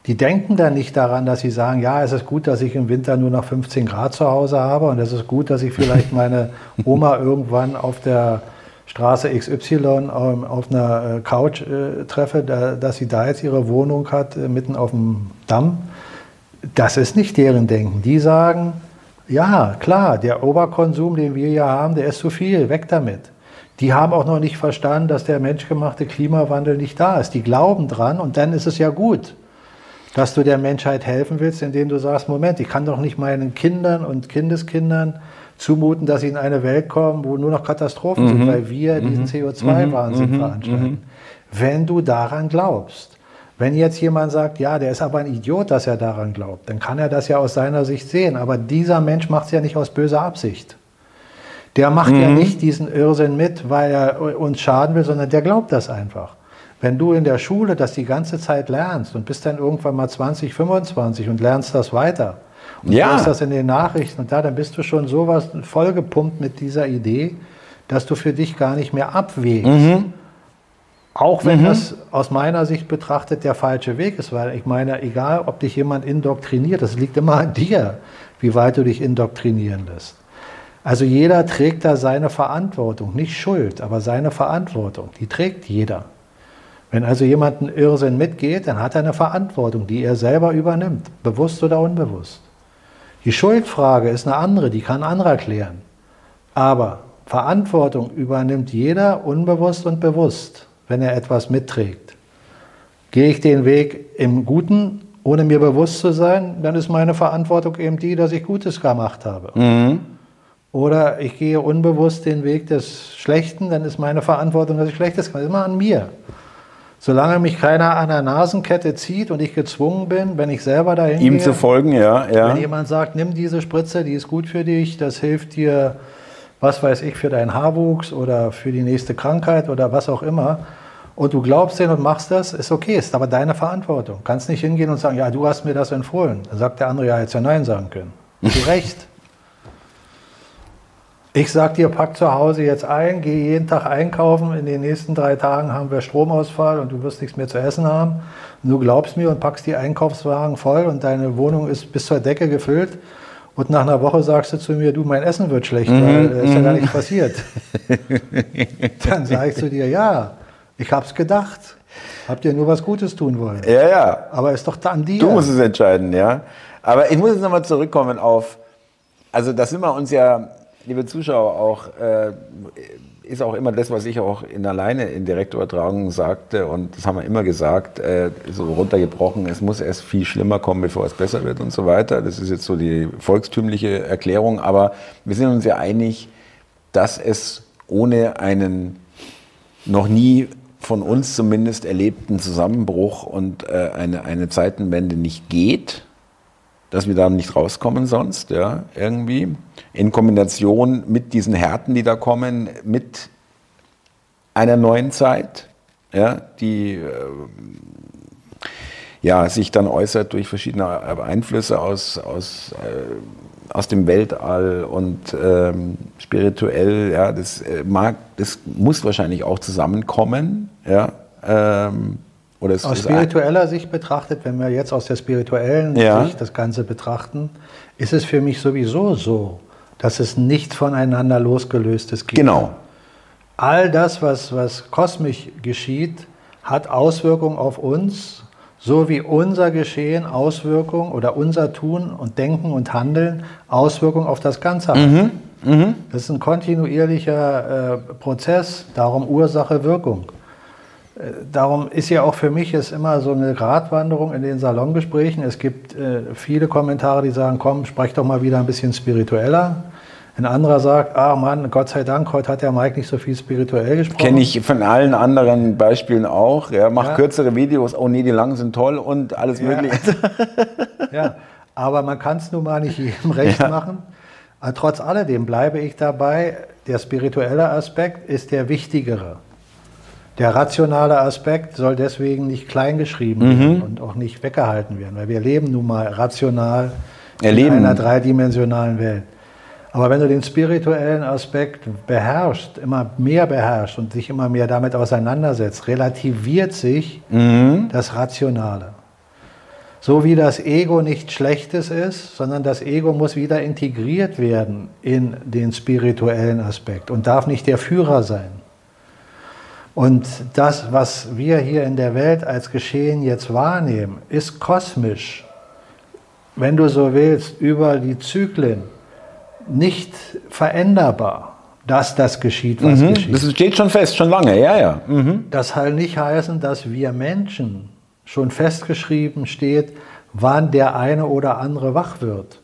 Die denken dann nicht daran, dass sie sagen, ja, es ist gut, dass ich im Winter nur noch 15 Grad zu Hause habe und es ist gut, dass ich vielleicht meine (laughs) Oma irgendwann auf der Straße XY ähm, auf einer äh, Couch äh, treffe, dass sie da jetzt ihre Wohnung hat, äh, mitten auf dem Damm. Das ist nicht deren Denken. Die sagen, ja, klar, der Oberkonsum, den wir hier haben, der ist zu viel, weg damit. Die haben auch noch nicht verstanden, dass der menschgemachte Klimawandel nicht da ist. Die glauben dran und dann ist es ja gut, dass du der Menschheit helfen willst, indem du sagst, Moment, ich kann doch nicht meinen Kindern und Kindeskindern zumuten, dass sie in eine Welt kommen, wo nur noch Katastrophen mhm. sind, weil wir mhm. diesen CO2-Wahnsinn mhm. veranstalten. Mhm. Wenn du daran glaubst. Wenn jetzt jemand sagt, ja, der ist aber ein Idiot, dass er daran glaubt, dann kann er das ja aus seiner Sicht sehen. Aber dieser Mensch macht es ja nicht aus böser Absicht. Der macht mhm. ja nicht diesen Irrsinn mit, weil er uns schaden will, sondern der glaubt das einfach. Wenn du in der Schule das die ganze Zeit lernst und bist dann irgendwann mal 20, 25 und lernst das weiter und ja. hörst das in den Nachrichten und da, dann bist du schon sowas vollgepumpt mit dieser Idee, dass du für dich gar nicht mehr abwägst. Mhm auch wenn mhm. das aus meiner Sicht betrachtet der falsche Weg ist, weil ich meine, egal ob dich jemand indoktriniert, das liegt immer an dir, wie weit du dich indoktrinieren lässt. Also jeder trägt da seine Verantwortung, nicht Schuld, aber seine Verantwortung, die trägt jeder. Wenn also jemand einen Irrsinn mitgeht, dann hat er eine Verantwortung, die er selber übernimmt, bewusst oder unbewusst. Die Schuldfrage ist eine andere, die kann anderer klären. Aber Verantwortung übernimmt jeder unbewusst und bewusst wenn er etwas mitträgt. Gehe ich den Weg im Guten, ohne mir bewusst zu sein, dann ist meine Verantwortung eben die, dass ich Gutes gemacht habe. Mhm. Oder ich gehe unbewusst den Weg des Schlechten, dann ist meine Verantwortung, dass ich Schlechtes gemacht habe. Das ist immer an mir. Solange mich keiner an der Nasenkette zieht und ich gezwungen bin, wenn ich selber dahin Ihm gehe, zu folgen, ja, ja. Wenn jemand sagt, nimm diese Spritze, die ist gut für dich, das hilft dir, was weiß ich, für deinen Haarwuchs oder für die nächste Krankheit oder was auch immer, und du glaubst den und machst das, ist okay, ist aber deine Verantwortung. Du kannst nicht hingehen und sagen, ja, du hast mir das empfohlen. Dann sagt der andere, ja, hätte ja Nein sagen können. Zu Recht. Ich sag dir, pack zu Hause jetzt ein, geh jeden Tag einkaufen. In den nächsten drei Tagen haben wir Stromausfall und du wirst nichts mehr zu essen haben. Und du glaubst mir und packst die Einkaufswagen voll und deine Wohnung ist bis zur Decke gefüllt. Und nach einer Woche sagst du zu mir, du, mein Essen wird schlecht, mhm, weil es ist ja gar nichts passiert. (laughs) Dann sage ich zu dir, ja, ich habe es gedacht. Habt ihr nur was Gutes tun wollen? Ja, ja. Aber ist doch an dir. Du musst es entscheiden, ja. Aber ich muss jetzt nochmal zurückkommen auf, also da sind wir uns ja, liebe Zuschauer, auch, äh, ist auch immer das, was ich auch in alleine in Direktübertragung sagte und das haben wir immer gesagt, äh, so runtergebrochen, es muss erst viel schlimmer kommen, bevor es besser wird und so weiter. Das ist jetzt so die volkstümliche Erklärung, aber wir sind uns ja einig, dass es ohne einen noch nie von uns zumindest erlebten Zusammenbruch und äh, eine, eine Zeitenwende nicht geht, dass wir da nicht rauskommen sonst, ja, irgendwie. In Kombination mit diesen Härten, die da kommen, mit einer neuen Zeit, ja, die äh, ja, sich dann äußert durch verschiedene Einflüsse aus, aus äh, aus dem Weltall und ähm, spirituell, ja, das äh, mag, das muss wahrscheinlich auch zusammenkommen, ja, ähm, Oder aus spiritueller Sicht betrachtet, wenn wir jetzt aus der spirituellen Ja. Sicht das Ganze betrachten, ist es für mich sowieso so, dass es nichts voneinander losgelöstes gibt. Genau. All das, was, was kosmisch geschieht, hat Auswirkungen auf uns, so wie unser Geschehen Auswirkungen oder unser Tun und Denken und Handeln Auswirkungen auf das Ganze hat. Das ist ein kontinuierlicher äh, Prozess, darum Ursache, Wirkung. Äh, Darum ist ja auch für mich es immer so eine Gratwanderung in den Salongesprächen. Es gibt äh, viele Kommentare, die sagen, komm, sprech doch mal wieder ein bisschen spiritueller. Ein anderer sagt, ah Mann, Gott sei Dank, heute hat der Mike nicht so viel spirituell gesprochen. Kenne ich von allen anderen Beispielen auch. Ja, mach Ja. kürzere Videos, oh nee, die langen sind toll und alles mögliche. (laughs) Ja, aber man kann es nun mal nicht jedem recht machen. Aber trotz alledem bleibe ich dabei, der spirituelle Aspekt ist der wichtigere. Der rationale Aspekt soll deswegen nicht kleingeschrieben Mhm. werden und auch nicht weggehalten werden, weil wir leben nun mal rational Erleben. in einer dreidimensionalen Welt. Aber wenn du den spirituellen Aspekt beherrschst, immer mehr beherrschst und dich immer mehr damit auseinandersetzt, relativiert sich Mhm. das Rationale. So wie das Ego nichts Schlechtes ist, sondern das Ego muss wieder integriert werden in den spirituellen Aspekt und darf nicht der Führer sein. Und das, was wir hier in der Welt als Geschehen jetzt wahrnehmen, ist kosmisch, wenn du so willst, über die Zyklen nicht veränderbar, dass das geschieht, was Mhm. geschieht. Das steht schon fest, schon lange, ja, ja. Mhm. Das soll nicht heißen, dass wir Menschen schon festgeschrieben steht, wann der eine oder andere wach wird,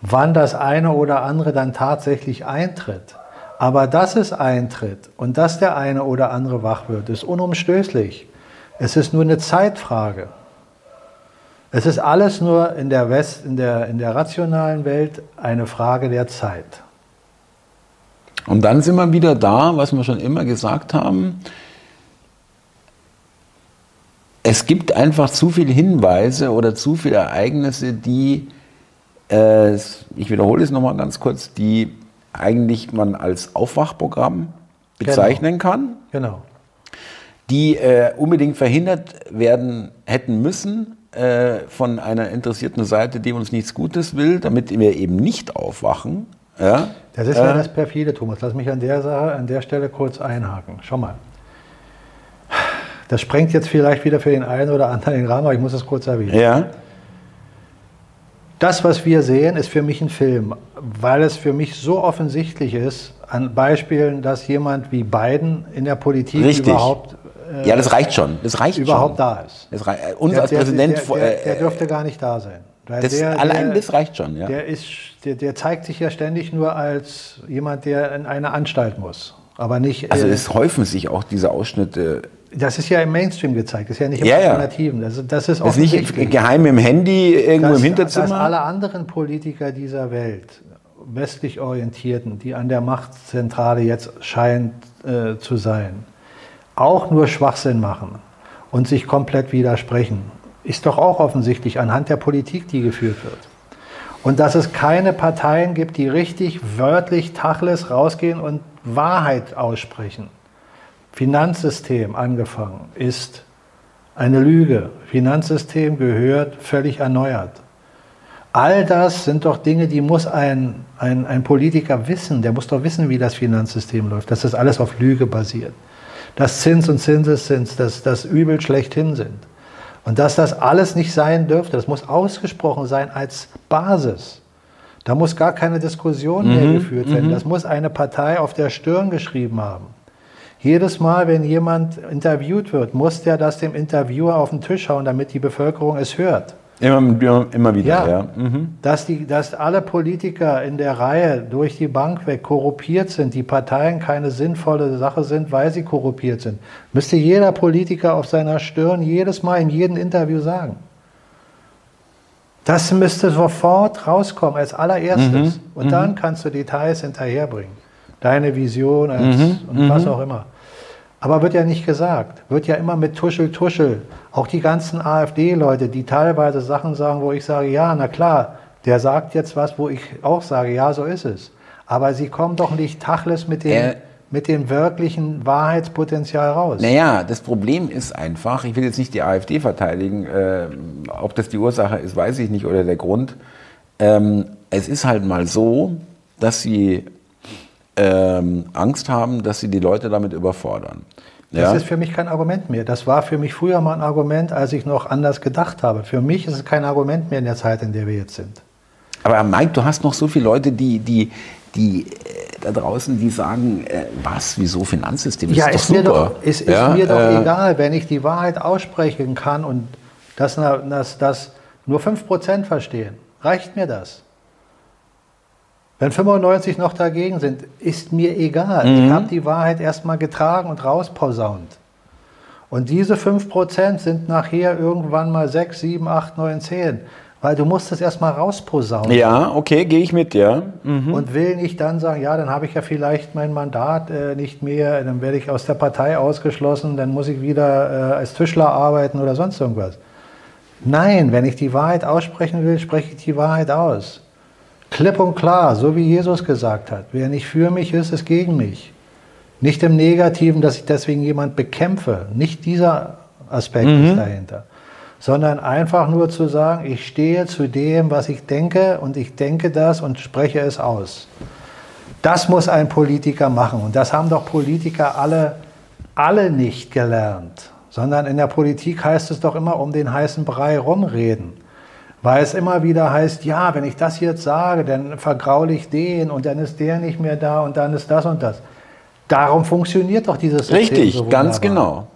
wann das eine oder andere dann tatsächlich eintritt. Aber dass es eintritt und dass der eine oder andere wach wird, ist unumstößlich. Es ist nur eine Zeitfrage. Es ist alles nur in der, West, in der, in der rationalen Welt eine Frage der Zeit. Und dann sind wir wieder da, was wir schon immer gesagt haben. Es gibt einfach zu viele Hinweise oder zu viele Ereignisse, die, äh, ich wiederhole es nochmal ganz kurz, die eigentlich man als Aufwachprogramm bezeichnen kann, Genau. die äh, unbedingt verhindert werden hätten müssen äh, von einer interessierten Seite, die uns nichts Gutes will, damit wir eben nicht aufwachen. Ja? Das ist ja Äh, das perfide, Thomas. Lass mich an der Sache, an der Stelle kurz einhaken. Schau mal. Das sprengt jetzt vielleicht wieder für den einen oder anderen den Rahmen, aber ich muss es kurz erwähnen. ja. Das, was wir sehen, ist für mich ein Film, weil es für mich so offensichtlich ist, an Beispielen, dass jemand wie Biden in der Politik Richtig. überhaupt, äh, Ja, das reicht schon. Das reicht überhaupt schon. da ist. Das rei- äh, uns Der- als der- Präsident. der, der, der äh, dürfte gar nicht da sein. Das, der, allein der, das reicht schon. Ja. Der, ist, der, der zeigt sich ja ständig nur als jemand, der in eine Anstalt muss. Aber nicht. also äh, es häufen sich auch diese Ausschnitte. das ist ja im Mainstream gezeigt, das ist ja nicht im Ja. Alternativen. Das, ist- das ist Das ist nicht geheim im Handy irgendwo dass, im Hinterzimmer. Dass alle anderen Politiker dieser Welt, westlich orientierten, die an der Machtzentrale jetzt scheint äh, zu sein, auch nur Schwachsinn machen und sich komplett widersprechen, ist doch auch offensichtlich anhand der Politik, die geführt wird. Und dass es keine Parteien gibt, die richtig wörtlich Tachles rausgehen und Wahrheit aussprechen. Finanzsystem angefangen ist eine Lüge. Finanzsystem gehört völlig erneuert. All das sind doch Dinge, die muss ein, ein, ein Politiker wissen. Der muss doch wissen, wie das Finanzsystem läuft, dass das alles auf Lüge basiert. Dass Zins und Zinseszins das, das Übel schlechthin sind. Und dass das alles nicht sein dürfte, das muss ausgesprochen sein als Basis. Da muss gar keine Diskussion mehr geführt werden. Das muss eine Partei auf der Stirn geschrieben haben. Jedes Mal, wenn jemand interviewt wird, muss der das dem Interviewer auf den Tisch hauen, damit die Bevölkerung es hört. Immer, immer, wieder, Ja. ja. Mhm. Dass, die, dass alle Politiker in der Reihe durch die Bank weg korruptiert sind, die Parteien keine sinnvolle Sache sind, weil sie korruptiert sind, müsste jeder Politiker auf seiner Stirn jedes Mal in jedem Interview sagen. Das müsste sofort rauskommen als allererstes. Mhm. Und dann kannst du Details hinterherbringen. Deine Vision als, Mhm. und was auch immer. Aber wird ja nicht gesagt. Wird ja immer mit Tuschel, Tuschel. Auch die ganzen AfD-Leute, die teilweise Sachen sagen, wo ich sage, ja, na klar, der sagt jetzt was, wo ich auch sage, ja, so ist es. Aber sie kommen doch nicht Tachles mit den, Er- mit dem wirklichen Wahrheitspotenzial raus? Naja, das Problem ist einfach, ich will jetzt nicht die AfD verteidigen, äh, ob das die Ursache ist, weiß ich nicht, oder der Grund. Ähm, es ist halt mal so, dass sie ähm, Angst haben, dass sie die Leute damit überfordern. Das ja? ist für mich kein Argument mehr. Das war für mich früher mal ein Argument, als ich noch anders gedacht habe. Für mich ist es kein Argument mehr in der Zeit, in der wir jetzt sind. Aber Mike, du hast noch so viele Leute, die, die, die äh, da draußen, die sagen, äh, was, wieso Finanzsystem? Ja, ist, ist mir doch, ist, ist ja, mir doch äh, egal, wenn ich die Wahrheit aussprechen kann und dass das, das nur 5% verstehen. Reicht mir das? Wenn 95 noch dagegen sind, ist mir egal. Mhm. Ich habe die Wahrheit erstmal getragen und rausposaunt. Und diese 5% sind nachher irgendwann mal 6, 7, 8, 9, 10. Weil du musst es erstmal rausposaunen. Ja, okay, gehe ich mit, ja. Mhm. Und will nicht dann sagen, ja, dann habe ich ja vielleicht mein Mandat äh, nicht mehr, dann werde ich aus der Partei ausgeschlossen, dann muss ich wieder äh, als Tischler arbeiten oder sonst irgendwas. Nein, wenn ich die Wahrheit aussprechen will, spreche ich die Wahrheit aus. Klipp und klar, so wie Jesus gesagt hat. Wer nicht für mich ist, ist gegen mich. Nicht im Negativen, dass ich deswegen jemand bekämpfe. Nicht dieser Aspekt mhm. ist dahinter sondern einfach nur zu sagen, ich stehe zu dem, was ich denke und ich denke das und spreche es aus. Das muss ein Politiker machen und das haben doch Politiker alle, alle nicht gelernt, sondern in der Politik heißt es doch immer um den heißen Brei rumreden. Weil es immer wieder heißt, ja, wenn ich das jetzt sage, dann vergraule ich den und dann ist der nicht mehr da und dann ist das und das. Darum funktioniert doch dieses System Richtig, so ganz genau.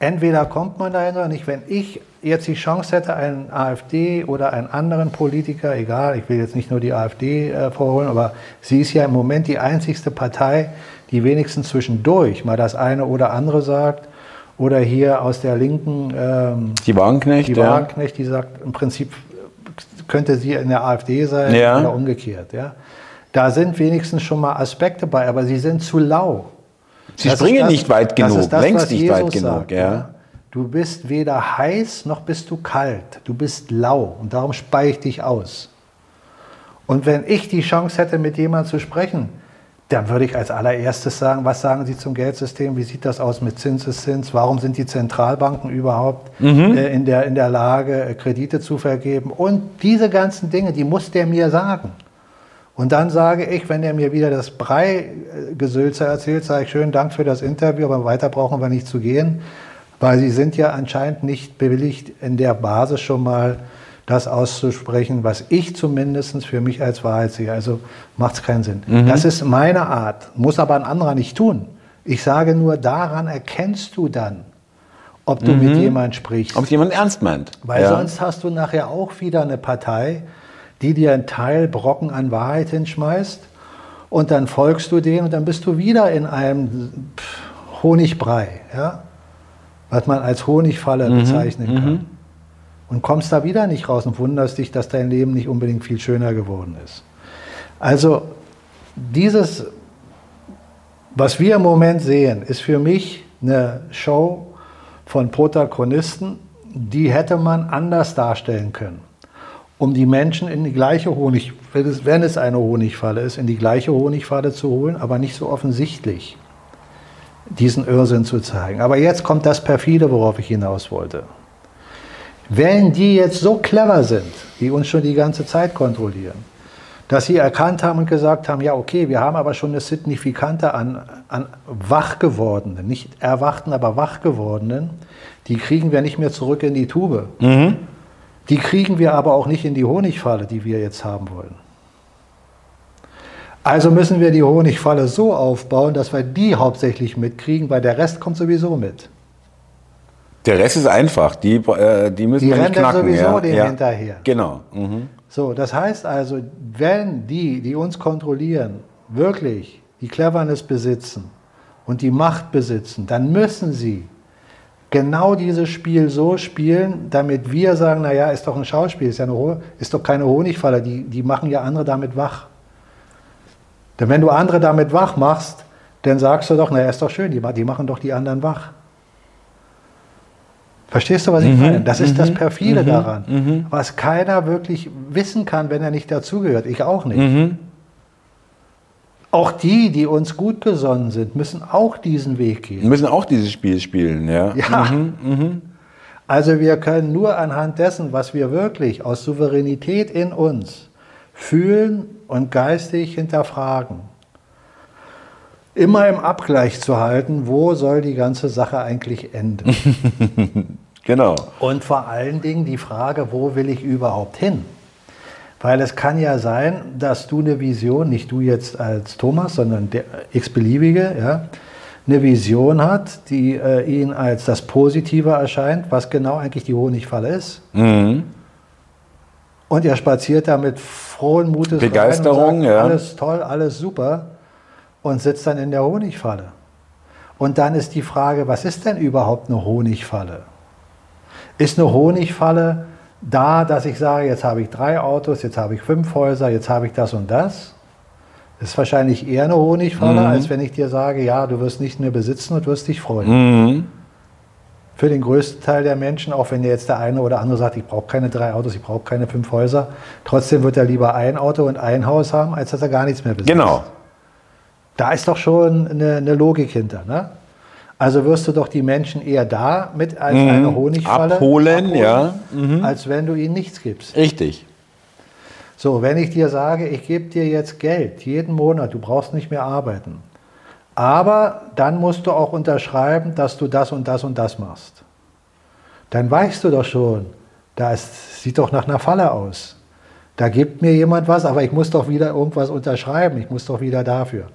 Entweder kommt man dahin oder nicht. Wenn ich jetzt die Chance hätte, einen AfD oder einen anderen Politiker, egal, ich will jetzt nicht nur die AfD äh, vorholen, aber sie ist ja im Moment die einzigste Partei, die wenigstens zwischendurch mal das eine oder andere sagt. Oder hier aus der Linken. Ähm, die Wagenknecht. Die Wagenknecht, die sagt, im Prinzip könnte sie in der AfD sein ja. oder umgekehrt. Ja? Da sind wenigstens schon mal Aspekte bei, aber sie sind zu lau. Sie das springen das, nicht weit genug, das, längst nicht Jesus weit genug. Sagt, ja. ja. Du bist weder heiß noch bist du kalt. Du bist lau und darum speie ich dich aus. Und wenn ich die Chance hätte, mit jemandem zu sprechen, dann würde ich als allererstes sagen, was sagen Sie zum Geldsystem? Wie sieht das aus mit Zinseszins? Warum sind die Zentralbanken überhaupt mhm. äh, in, der, in der Lage, äh, Kredite zu vergeben? Und diese ganzen Dinge, die muss der mir sagen. Und dann sage ich, wenn er mir wieder das Brei-Gesülze erzählt, sage ich schönen Dank für das Interview, aber weiter brauchen wir nicht zu gehen. Weil sie sind ja anscheinend nicht bewilligt, in der Basis schon mal das auszusprechen, was ich zumindest für mich als Wahrheit sehe. Also macht es keinen Sinn. Mhm. Das ist meine Art, muss aber ein anderer nicht tun. Ich sage nur, daran erkennst du dann, ob du mhm. mit jemandem sprichst. Ob jemand ernst meint. Weil ja. sonst hast du nachher auch wieder eine Partei, die dir einen Teil Brocken an Wahrheit hinschmeißt und dann folgst du denen und dann bist du wieder in einem Honigbrei. Ja? was man als Honigfalle mhm. bezeichnen kann. Und kommst da wieder nicht raus und wunderst dich, dass dein Leben nicht unbedingt viel schöner geworden ist. Also dieses, was wir im Moment sehen, ist für mich eine Show von Protagonisten, die hätte man anders darstellen können, um die Menschen in die gleiche Honig, wenn es eine Honigfalle ist, in die gleiche Honigfalle zu holen, aber nicht so offensichtlich diesen Irrsinn zu zeigen. Aber jetzt kommt das perfide, worauf ich hinaus wollte. Wenn die jetzt so clever sind, die uns schon die ganze Zeit kontrollieren, dass sie erkannt haben und gesagt haben, ja okay, wir haben aber schon eine Signifikante an, an Wachgewordenen, nicht Erwachten, aber Wachgewordenen, die kriegen wir nicht mehr zurück in die Tube. Mhm. Die kriegen wir aber auch nicht in die Honigfalle, die wir jetzt haben wollen. Also müssen wir die Honigfalle so aufbauen, dass wir die hauptsächlich mitkriegen, weil der Rest kommt sowieso mit. Der Rest ist einfach, die, äh, die müssen die wir nicht knacken. sowieso ja, dem ja. hinterher. Genau. Mhm. So, das heißt also, wenn die, die uns kontrollieren, wirklich die Cleverness besitzen und die Macht besitzen, dann müssen sie genau dieses Spiel so spielen, damit wir sagen, naja, ist doch ein Schauspiel, ist, ja eine, ist doch keine Honigfalle, die, die machen ja andere damit wach. Denn wenn du andere damit wach machst, dann sagst du doch, naja, ist doch schön, die, die machen doch die anderen wach. Verstehst du, was ich mhm. meine? Das ist mhm. das Perfide mhm. daran, mhm. was keiner wirklich wissen kann, wenn er nicht dazugehört. Ich auch nicht. Mhm. Auch die, die uns gut gesonnen sind, müssen auch diesen Weg gehen. Müssen auch dieses Spiel spielen, ja. Ja. Mhm, also wir können nur anhand dessen, was wir wirklich aus Souveränität in uns fühlen und geistig hinterfragen, immer im Abgleich zu halten, wo soll die ganze Sache eigentlich enden. (laughs) genau. Und vor allen Dingen die Frage, wo will ich überhaupt hin? Weil es kann ja sein, dass du eine Vision, nicht du jetzt als Thomas, sondern der x-beliebige, ja, eine Vision hat, die äh, ihn als das Positive erscheint, was genau eigentlich die Honigfalle ist. Mhm. Und er spaziert da mit frohen Mutes Begeisterung, rein sagt, ja. alles toll, alles super und sitzt dann in der Honigfalle. Und dann ist die Frage, was ist denn überhaupt eine Honigfalle? Ist eine Honigfalle da, dass ich sage, jetzt habe ich drei Autos, jetzt habe ich fünf Häuser, jetzt habe ich das und das? Das ist wahrscheinlich eher eine Honigfalle, mhm. als wenn ich dir sage, ja, du wirst nicht mehr besitzen und wirst dich freuen. Mhm. Für den größten Teil der Menschen, auch wenn jetzt der eine oder andere sagt, ich brauche keine drei Autos, ich brauche keine fünf Häuser, trotzdem wird er lieber ein Auto und ein Haus haben, als dass er gar nichts mehr besitzt. Genau. Da ist doch schon eine, eine Logik hinter. Ne? Also wirst du doch die Menschen eher da mit als mhm. eine Honigfalle abholen, abholen ja. Mhm. als wenn du ihnen nichts gibst. Richtig. So, wenn ich dir sage, ich gebe dir jetzt Geld jeden Monat, du brauchst nicht mehr arbeiten. Aber dann musst du auch unterschreiben, dass du das und das und das machst. Dann weißt du doch schon, das sieht doch nach einer Falle aus. Da gibt mir jemand was, aber ich muss doch wieder irgendwas unterschreiben. Ich muss doch wieder dafür.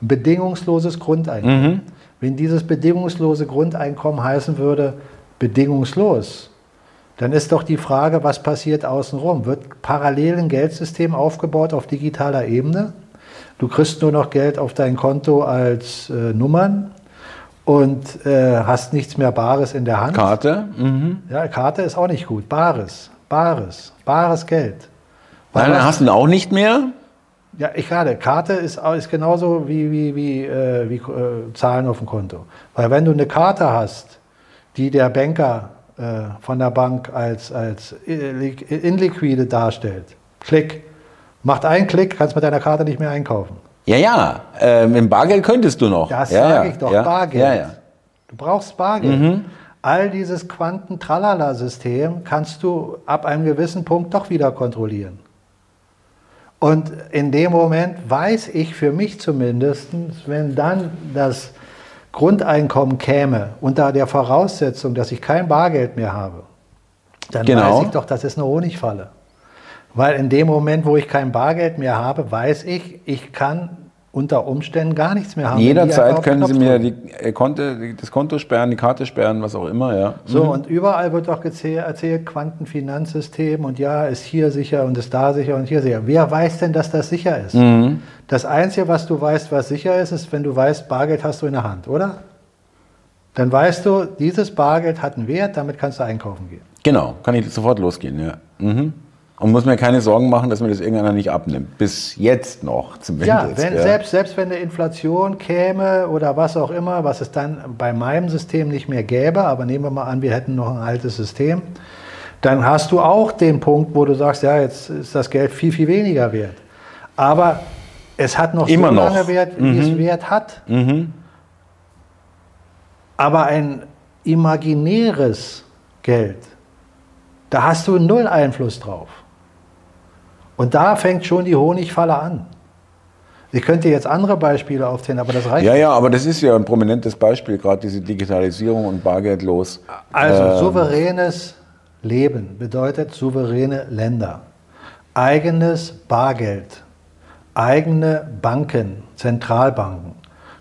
Bedingungsloses Grundeinkommen. Mhm. Wenn dieses bedingungslose Grundeinkommen heißen würde, bedingungslos, dann ist doch die Frage, was passiert außenrum? Wird parallel ein Geldsystem aufgebaut auf digitaler Ebene? Du kriegst nur noch Geld auf dein Konto als äh, Nummern und äh, hast nichts mehr Bares in der Hand. Karte? Mhm. Ja, Karte ist auch nicht gut. Bares, Bares, bares Geld. Nein, dann hast du ihn auch nicht mehr? Ja, ich gerade. Karte ist, ist genauso wie, wie, wie, äh, wie äh, Zahlen auf dem Konto. Weil wenn du eine Karte hast, die der Banker äh, von der Bank als, als inliquide darstellt. Klick. Macht einen Klick, kannst mit deiner Karte nicht mehr einkaufen. Ja, ja. Ähm, Im Bargeld könntest du noch. Das ja, sage ich doch. Ja, Bargeld. Ja, ja. Du brauchst Bargeld. Mhm. All dieses Quanten-Tralala-System kannst du ab einem gewissen Punkt doch wieder kontrollieren. Und in dem Moment weiß ich für mich zumindest, wenn dann das Grundeinkommen käme, unter der Voraussetzung, dass ich kein Bargeld mehr habe, dann genau. weiß ich doch, das ist eine Honigfalle. Weil in dem Moment, wo ich kein Bargeld mehr habe, weiß ich, ich kann unter Umständen gar nichts mehr haben. Jederzeit können Sie mir die äh, Konto, das Konto sperren, die Karte sperren, was auch immer, ja. So, mhm. und überall wird doch erzählt, Quantenfinanzsystem und ja, ist hier sicher und ist da sicher und hier sicher. Wer weiß denn, dass das sicher ist? Mhm. Das Einzige, was du weißt, was sicher ist, ist, wenn du weißt, Bargeld hast du in der Hand, oder? Dann weißt du, dieses Bargeld hat einen Wert, damit kannst du einkaufen gehen. Genau, kann ich sofort losgehen, ja. Mhm. Und muss mir keine Sorgen machen, dass mir das irgendeiner nicht abnimmt. Bis jetzt noch zumindest. Ja, wenn, ja. Selbst, selbst wenn eine Inflation käme oder was auch immer, was es dann bei meinem System nicht mehr gäbe, aber nehmen wir mal an, wir hätten noch ein altes System, dann hast du auch den Punkt, wo du sagst, ja, jetzt ist das Geld viel, viel weniger wert. Aber es hat noch Immer so noch. lange Wert, wie mhm. es Wert hat. Mhm. Aber ein imaginäres Geld, da hast du null Einfluss drauf. Und da fängt schon die Honigfalle an. Ich könnte jetzt andere Beispiele aufzählen, aber das reicht Ja, nicht. ja, aber das ist ja ein prominentes Beispiel, gerade diese Digitalisierung und bargeldlos. Also ähm, souveränes Leben bedeutet souveräne Länder, eigenes Bargeld, eigene Banken, Zentralbanken,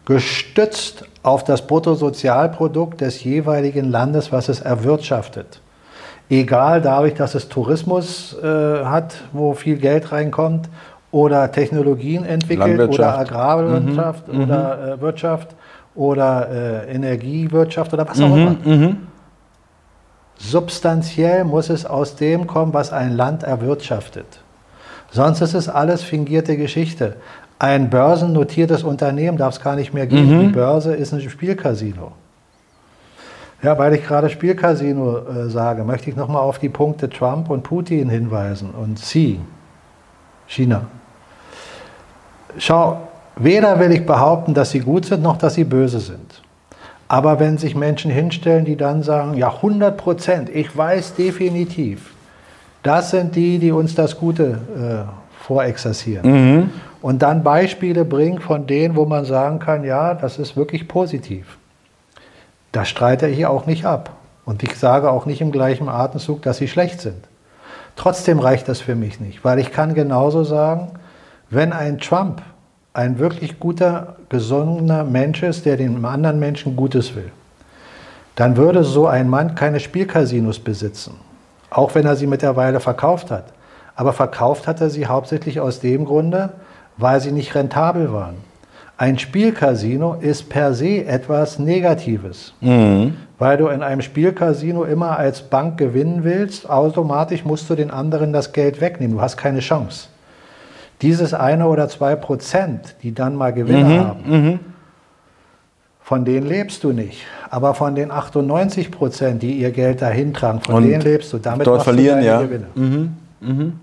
gestützt auf das Bruttosozialprodukt des jeweiligen Landes, was es erwirtschaftet egal dadurch, dass es Tourismus äh, hat, wo viel Geld reinkommt, oder Technologien entwickelt, oder Agrarwirtschaft mhm. oder äh, Wirtschaft oder äh, Energiewirtschaft oder was auch mhm. immer. Mhm. Substanziell muss es aus dem kommen, was ein Land erwirtschaftet. Sonst ist es alles fingierte Geschichte. Ein börsennotiertes Unternehmen darf es gar nicht mehr geben. Mhm. Die Börse ist ein Spielcasino. Ja, weil ich gerade Spielcasino äh, sage, möchte ich nochmal auf die Punkte Trump und Putin hinweisen und Xi, China. Schau, Weder will ich behaupten, dass sie gut sind, noch dass sie böse sind. Aber wenn sich Menschen hinstellen, die dann sagen, ja 100 Prozent, ich weiß definitiv, das sind die, die uns das Gute äh, vorexerzieren. Mhm. Und dann Beispiele bringen von denen, wo man sagen kann, ja, das ist wirklich positiv. Das streite ich auch nicht ab. Und ich sage auch nicht im gleichen Atemzug, dass sie schlecht sind. Trotzdem reicht das für mich nicht, weil ich kann genauso sagen, wenn ein Trump ein wirklich guter, gesundener Mensch ist, der den anderen Menschen Gutes will, dann würde so ein Mann keine Spielcasinos besitzen, auch wenn er sie mittlerweile verkauft hat. Aber verkauft hat er sie hauptsächlich aus dem Grunde, weil sie nicht rentabel waren. Ein Spielcasino ist per se etwas Negatives, mhm. weil du in einem Spielcasino immer als Bank gewinnen willst. Automatisch musst du den anderen das Geld wegnehmen. Du hast keine Chance. Dieses eine oder zwei Prozent, die dann mal Gewinne mhm. haben, mhm. von denen lebst du nicht. Aber von den 98 Prozent, die ihr Geld dahin tragen, von Und denen lebst du. Damit dort verlieren, ja. Gewinne. Mhm. Mhm.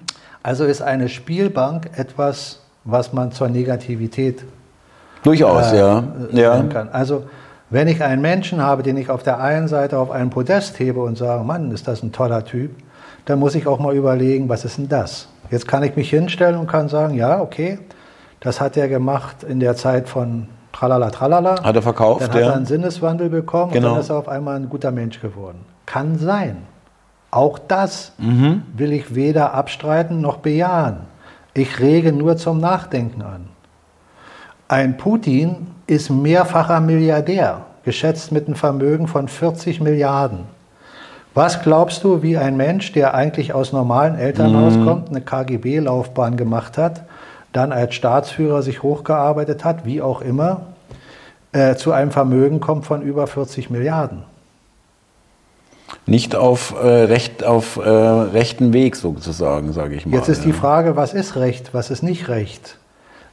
Also ist eine Spielbank etwas, was man zur Negativität Durchaus, äh, ja. ja. Kann. Also wenn ich einen Menschen habe, den ich auf der einen Seite auf einen Podest hebe und sage, Mann, ist das ein toller Typ, dann muss ich auch mal überlegen, was ist denn das? Jetzt kann ich mich hinstellen und kann sagen, ja, okay, das hat er gemacht in der Zeit von Tralala, Tralala. Hat er verkauft, Dann hat er einen Sinneswandel bekommen genau. und dann ist er auf einmal ein guter Mensch geworden. Kann sein. Auch das mhm. will ich weder abstreiten noch bejahen. Ich rege nur zum Nachdenken an. Ein Putin ist mehrfacher Milliardär, geschätzt mit einem Vermögen von 40 Milliarden. Was glaubst du, wie ein Mensch, der eigentlich aus normalen Elternhaus mhm. kommt, eine KGB-Laufbahn gemacht hat, dann als Staatsführer sich hochgearbeitet hat, wie auch immer, äh, zu einem Vermögen kommt von über 40 Milliarden? Nicht auf, äh, recht, auf äh, rechten Weg sozusagen, sage ich mal. Jetzt ist die Frage, was ist Recht, was ist nicht Recht?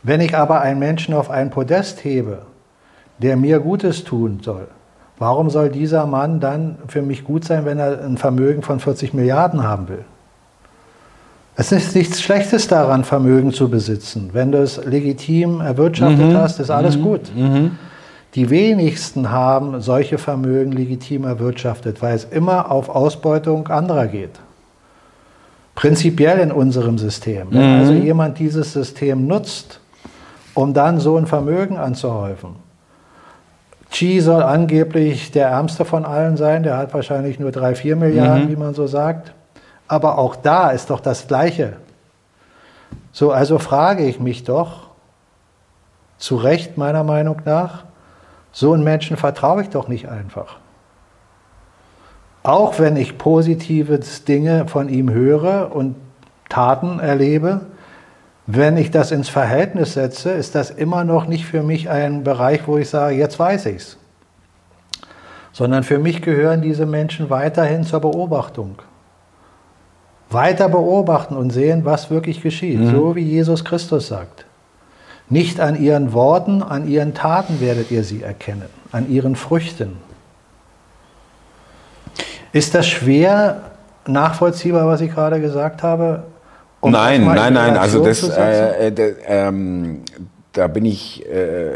Wenn ich aber einen Menschen auf ein Podest hebe, der mir Gutes tun soll, warum soll dieser Mann dann für mich gut sein, wenn er ein Vermögen von 40 Milliarden haben will? Es ist nichts Schlechtes daran, Vermögen zu besitzen. Wenn du es legitim erwirtschaftet mhm. hast, ist alles mhm. gut. Mhm. Die wenigsten haben solche Vermögen legitim erwirtschaftet, weil es immer auf Ausbeutung anderer geht. Prinzipiell in unserem System. Wenn also mhm. jemand dieses System nutzt, um dann so ein Vermögen anzuhäufen. Xi soll angeblich der ärmste von allen sein, der hat wahrscheinlich nur drei, vier Milliarden, mhm. wie man so sagt. Aber auch da ist doch das Gleiche. So, also frage ich mich doch, zu Recht meiner Meinung nach, so einen Menschen vertraue ich doch nicht einfach. Auch wenn ich positive Dinge von ihm höre und Taten erlebe, wenn ich das ins Verhältnis setze, ist das immer noch nicht für mich ein Bereich, wo ich sage, jetzt weiß ich es. Sondern für mich gehören diese Menschen weiterhin zur Beobachtung. Weiter beobachten und sehen, was wirklich geschieht, mhm. so wie Jesus Christus sagt. Nicht an ihren Worten, an ihren Taten werdet ihr sie erkennen, an ihren Früchten. Ist das schwer nachvollziehbar, was ich gerade gesagt habe? Um nein, nein, nein, also das, äh, äh, ähm, da bin ich äh,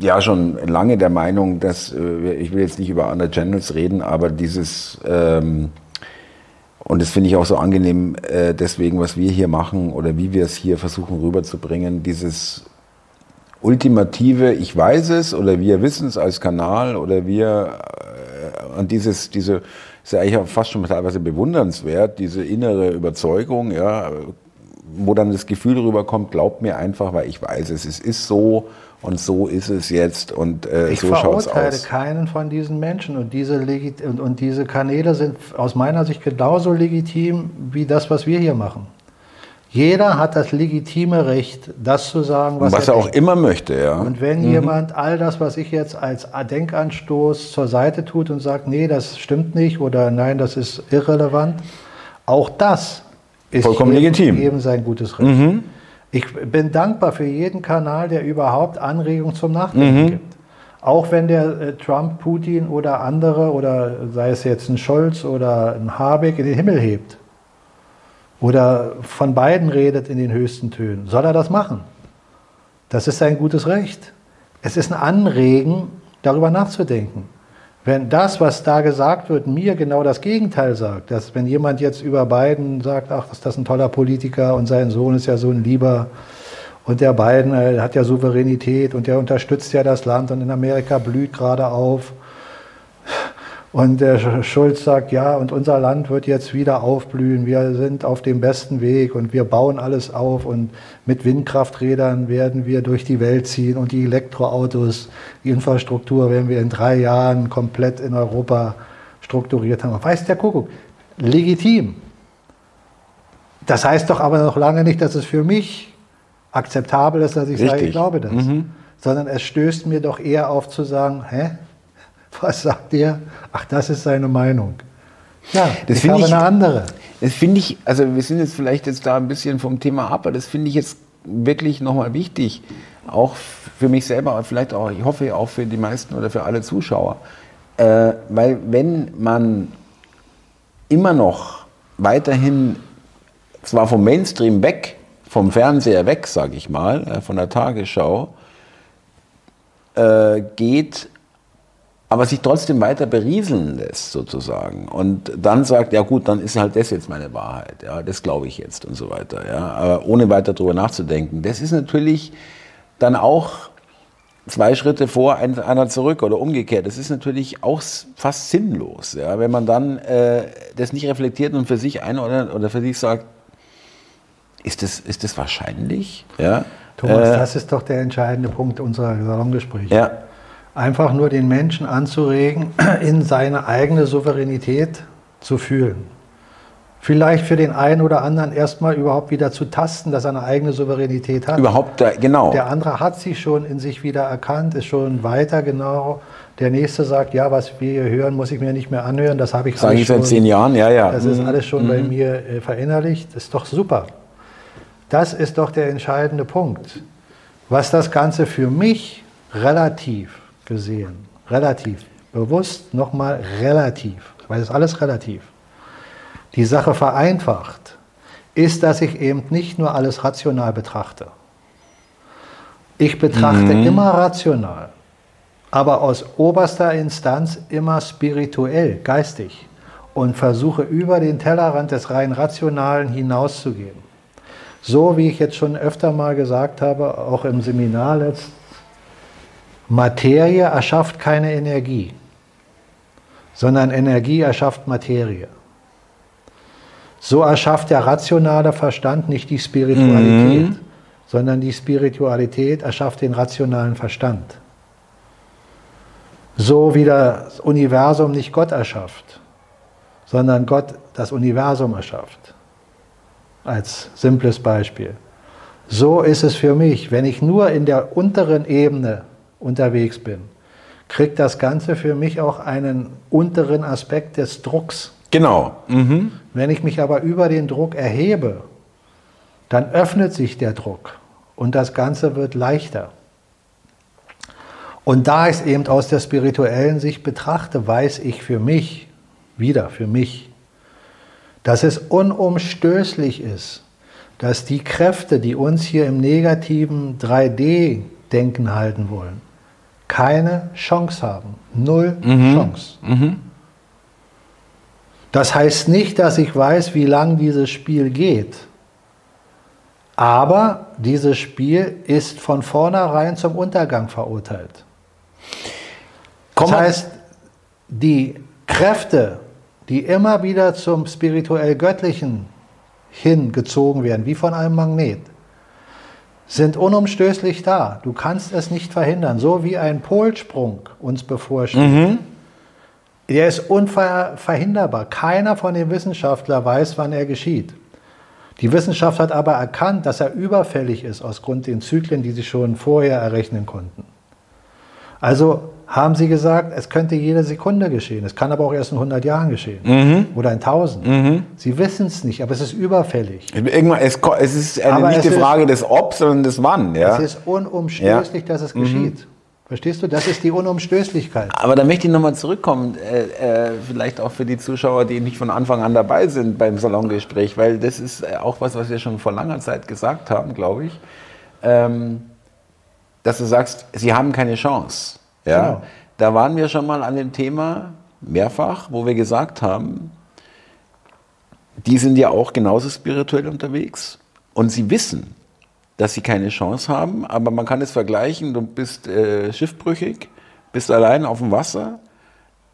ja schon lange der Meinung, dass, äh, ich will jetzt nicht über andere Channels reden, aber dieses, ähm, und das finde ich auch so angenehm, äh, deswegen, was wir hier machen oder wie wir es hier versuchen rüberzubringen, dieses ultimative, ich weiß es oder wir wissen es als Kanal oder wir, äh, und dieses, diese, ist ja eigentlich auch fast schon teilweise bewundernswert, diese innere Überzeugung, ja, wo dann das Gefühl rüberkommt, glaubt mir einfach, weil ich weiß es, es ist so und so ist es jetzt und äh, ich so schaut es aus. Ich verurteile keinen von diesen Menschen und diese, und, und diese Kanäle sind aus meiner Sicht genauso legitim wie das, was wir hier machen. Jeder hat das legitime Recht, das zu sagen, was, was er, er auch immer möchte. Ja. Und wenn mhm. jemand all das, was ich jetzt als Denkanstoß zur Seite tut und sagt, nee, das stimmt nicht oder nein, das ist irrelevant, auch das ist vollkommen eben, legitim. eben sein gutes Recht. Mhm. Ich bin dankbar für jeden Kanal, der überhaupt Anregungen zum Nachdenken mhm. gibt. Auch wenn der äh, Trump, Putin oder andere oder sei es jetzt ein Scholz oder ein Habeck in den Himmel hebt oder von beiden redet in den höchsten Tönen. Soll er das machen? Das ist sein gutes Recht. Es ist ein Anregen, darüber nachzudenken. Wenn das, was da gesagt wird, mir genau das Gegenteil sagt, dass wenn jemand jetzt über Biden sagt, ach, ist das ein toller Politiker und sein Sohn ist ja so ein lieber und der Biden äh, hat ja Souveränität und der unterstützt ja das Land und in Amerika blüht gerade auf und der Schulz sagt, ja, und unser Land wird jetzt wieder aufblühen. Wir sind auf dem besten Weg und wir bauen alles auf und mit Windkrafträdern werden wir durch die Welt ziehen und die Elektroautos, die Infrastruktur werden wir in drei Jahren komplett in Europa strukturiert haben. Weiß der Kuckuck. Legitim. Das heißt doch aber noch lange nicht, dass es für mich akzeptabel ist, dass ich Richtig. sage, ich glaube das. Mhm. Sondern es stößt mir doch eher auf zu sagen, hä, was sagt er? Ach, das ist seine Meinung. Ja, das ich habe ich, eine andere. Das finde ich, also wir sind jetzt vielleicht jetzt da ein bisschen vom Thema ab, aber das finde ich jetzt wirklich nochmal wichtig, auch für mich selber, aber vielleicht auch, ich hoffe auch für die meisten oder für alle Zuschauer. Äh, weil wenn man immer noch weiterhin, zwar vom Mainstream weg, vom Fernseher weg, sage ich mal, äh, von der Tagesschau, äh, geht, aber sich trotzdem weiter berieseln lässt sozusagen und dann sagt, ja gut, dann ist halt das jetzt meine Wahrheit, ja, das glaube ich jetzt und so weiter, ja, aber ohne weiter darüber nachzudenken. Das ist natürlich dann auch zwei Schritte vor, einer zurück oder umgekehrt. Das ist natürlich auch fast sinnlos, ja, wenn man dann äh, das nicht reflektiert und für sich einordnet oder für sich sagt, ist das, ist das wahrscheinlich? Ja? Thomas, äh, das ist doch der entscheidende Punkt unserer Salongespräche. Ja einfach nur den Menschen anzuregen, (clears throat) in seine eigene Souveränität zu fühlen. Vielleicht für den einen oder anderen erstmal überhaupt wieder zu tasten, dass er eine eigene Souveränität hat. Überhaupt, genau. Der andere hat sie schon in sich wieder erkannt, ist schon weiter genau. Der nächste sagt, ja, was wir hier hören, muss ich mir nicht mehr anhören. Das habe ich Sage ich seit zehn Jahren, ja, ja. Das ist mhm. alles schon mhm. bei mir äh, verinnerlicht. Ist doch super. Das ist doch der entscheidende Punkt. Was das Ganze für mich relativ gesehen, relativ, bewusst nochmal relativ, weil es alles relativ, die Sache vereinfacht, ist, dass ich eben nicht nur alles rational betrachte. Ich betrachte mhm. immer rational, aber aus oberster Instanz immer spirituell, geistig und versuche über den Tellerrand des rein Rationalen hinauszugehen. So wie ich jetzt schon öfter mal gesagt habe, auch im Seminar letzt, Materie erschafft keine Energie, sondern Energie erschafft Materie. So erschafft der rationale Verstand nicht die Spiritualität, mhm. sondern die Spiritualität erschafft den rationalen Verstand. So wie das Universum nicht Gott erschafft, sondern Gott das Universum erschafft. Als simples Beispiel. So ist es für mich, wenn ich nur in der unteren Ebene unterwegs bin, kriegt das Ganze für mich auch einen unteren Aspekt des Drucks. Genau. Mhm. Wenn ich mich aber über den Druck erhebe, dann öffnet sich der Druck und das Ganze wird leichter. Und da ich es eben aus der spirituellen Sicht betrachte, weiß ich für mich, wieder für mich, dass es unumstößlich ist, dass die Kräfte, die uns hier im negativen 3D-Denken halten wollen, keine Chance haben. Null mhm. Chance. Mhm. Das heißt nicht, dass ich weiß, wie lang dieses Spiel geht. Aber dieses Spiel ist von vornherein zum Untergang verurteilt. Das heißt, die Kräfte, die immer wieder zum spirituell Göttlichen hingezogen werden, wie von einem Magnet, sind unumstößlich da. Du kannst es nicht verhindern. So wie ein Polsprung uns bevorsteht. Mhm. Der ist unverhinderbar. Keiner von den Wissenschaftlern weiß, wann er geschieht. Die Wissenschaft hat aber erkannt, dass er überfällig ist aus Grund den Zyklen, die sie schon vorher errechnen konnten. Also haben sie gesagt, es könnte jede Sekunde geschehen. Es kann aber auch erst in 100 Jahren geschehen mhm. oder in 1000. Mhm. Sie wissen es nicht, aber es ist überfällig. Irgendwann, es, es ist eine, nicht die Frage des Ob, sondern des Wann. Ja? Es ist unumstößlich, ja. dass es mhm. geschieht. Verstehst du? Das ist die Unumstößlichkeit. Aber da möchte ich nochmal zurückkommen, äh, äh, vielleicht auch für die Zuschauer, die nicht von Anfang an dabei sind beim Salongespräch, weil das ist äh, auch was, was wir schon vor langer Zeit gesagt haben, glaube ich. Ähm, dass du sagst, sie haben keine Chance. Ja? Genau. Da waren wir schon mal an dem Thema mehrfach, wo wir gesagt haben, die sind ja auch genauso spirituell unterwegs und sie wissen, dass sie keine Chance haben, aber man kann es vergleichen, du bist äh, schiffbrüchig, bist allein auf dem Wasser,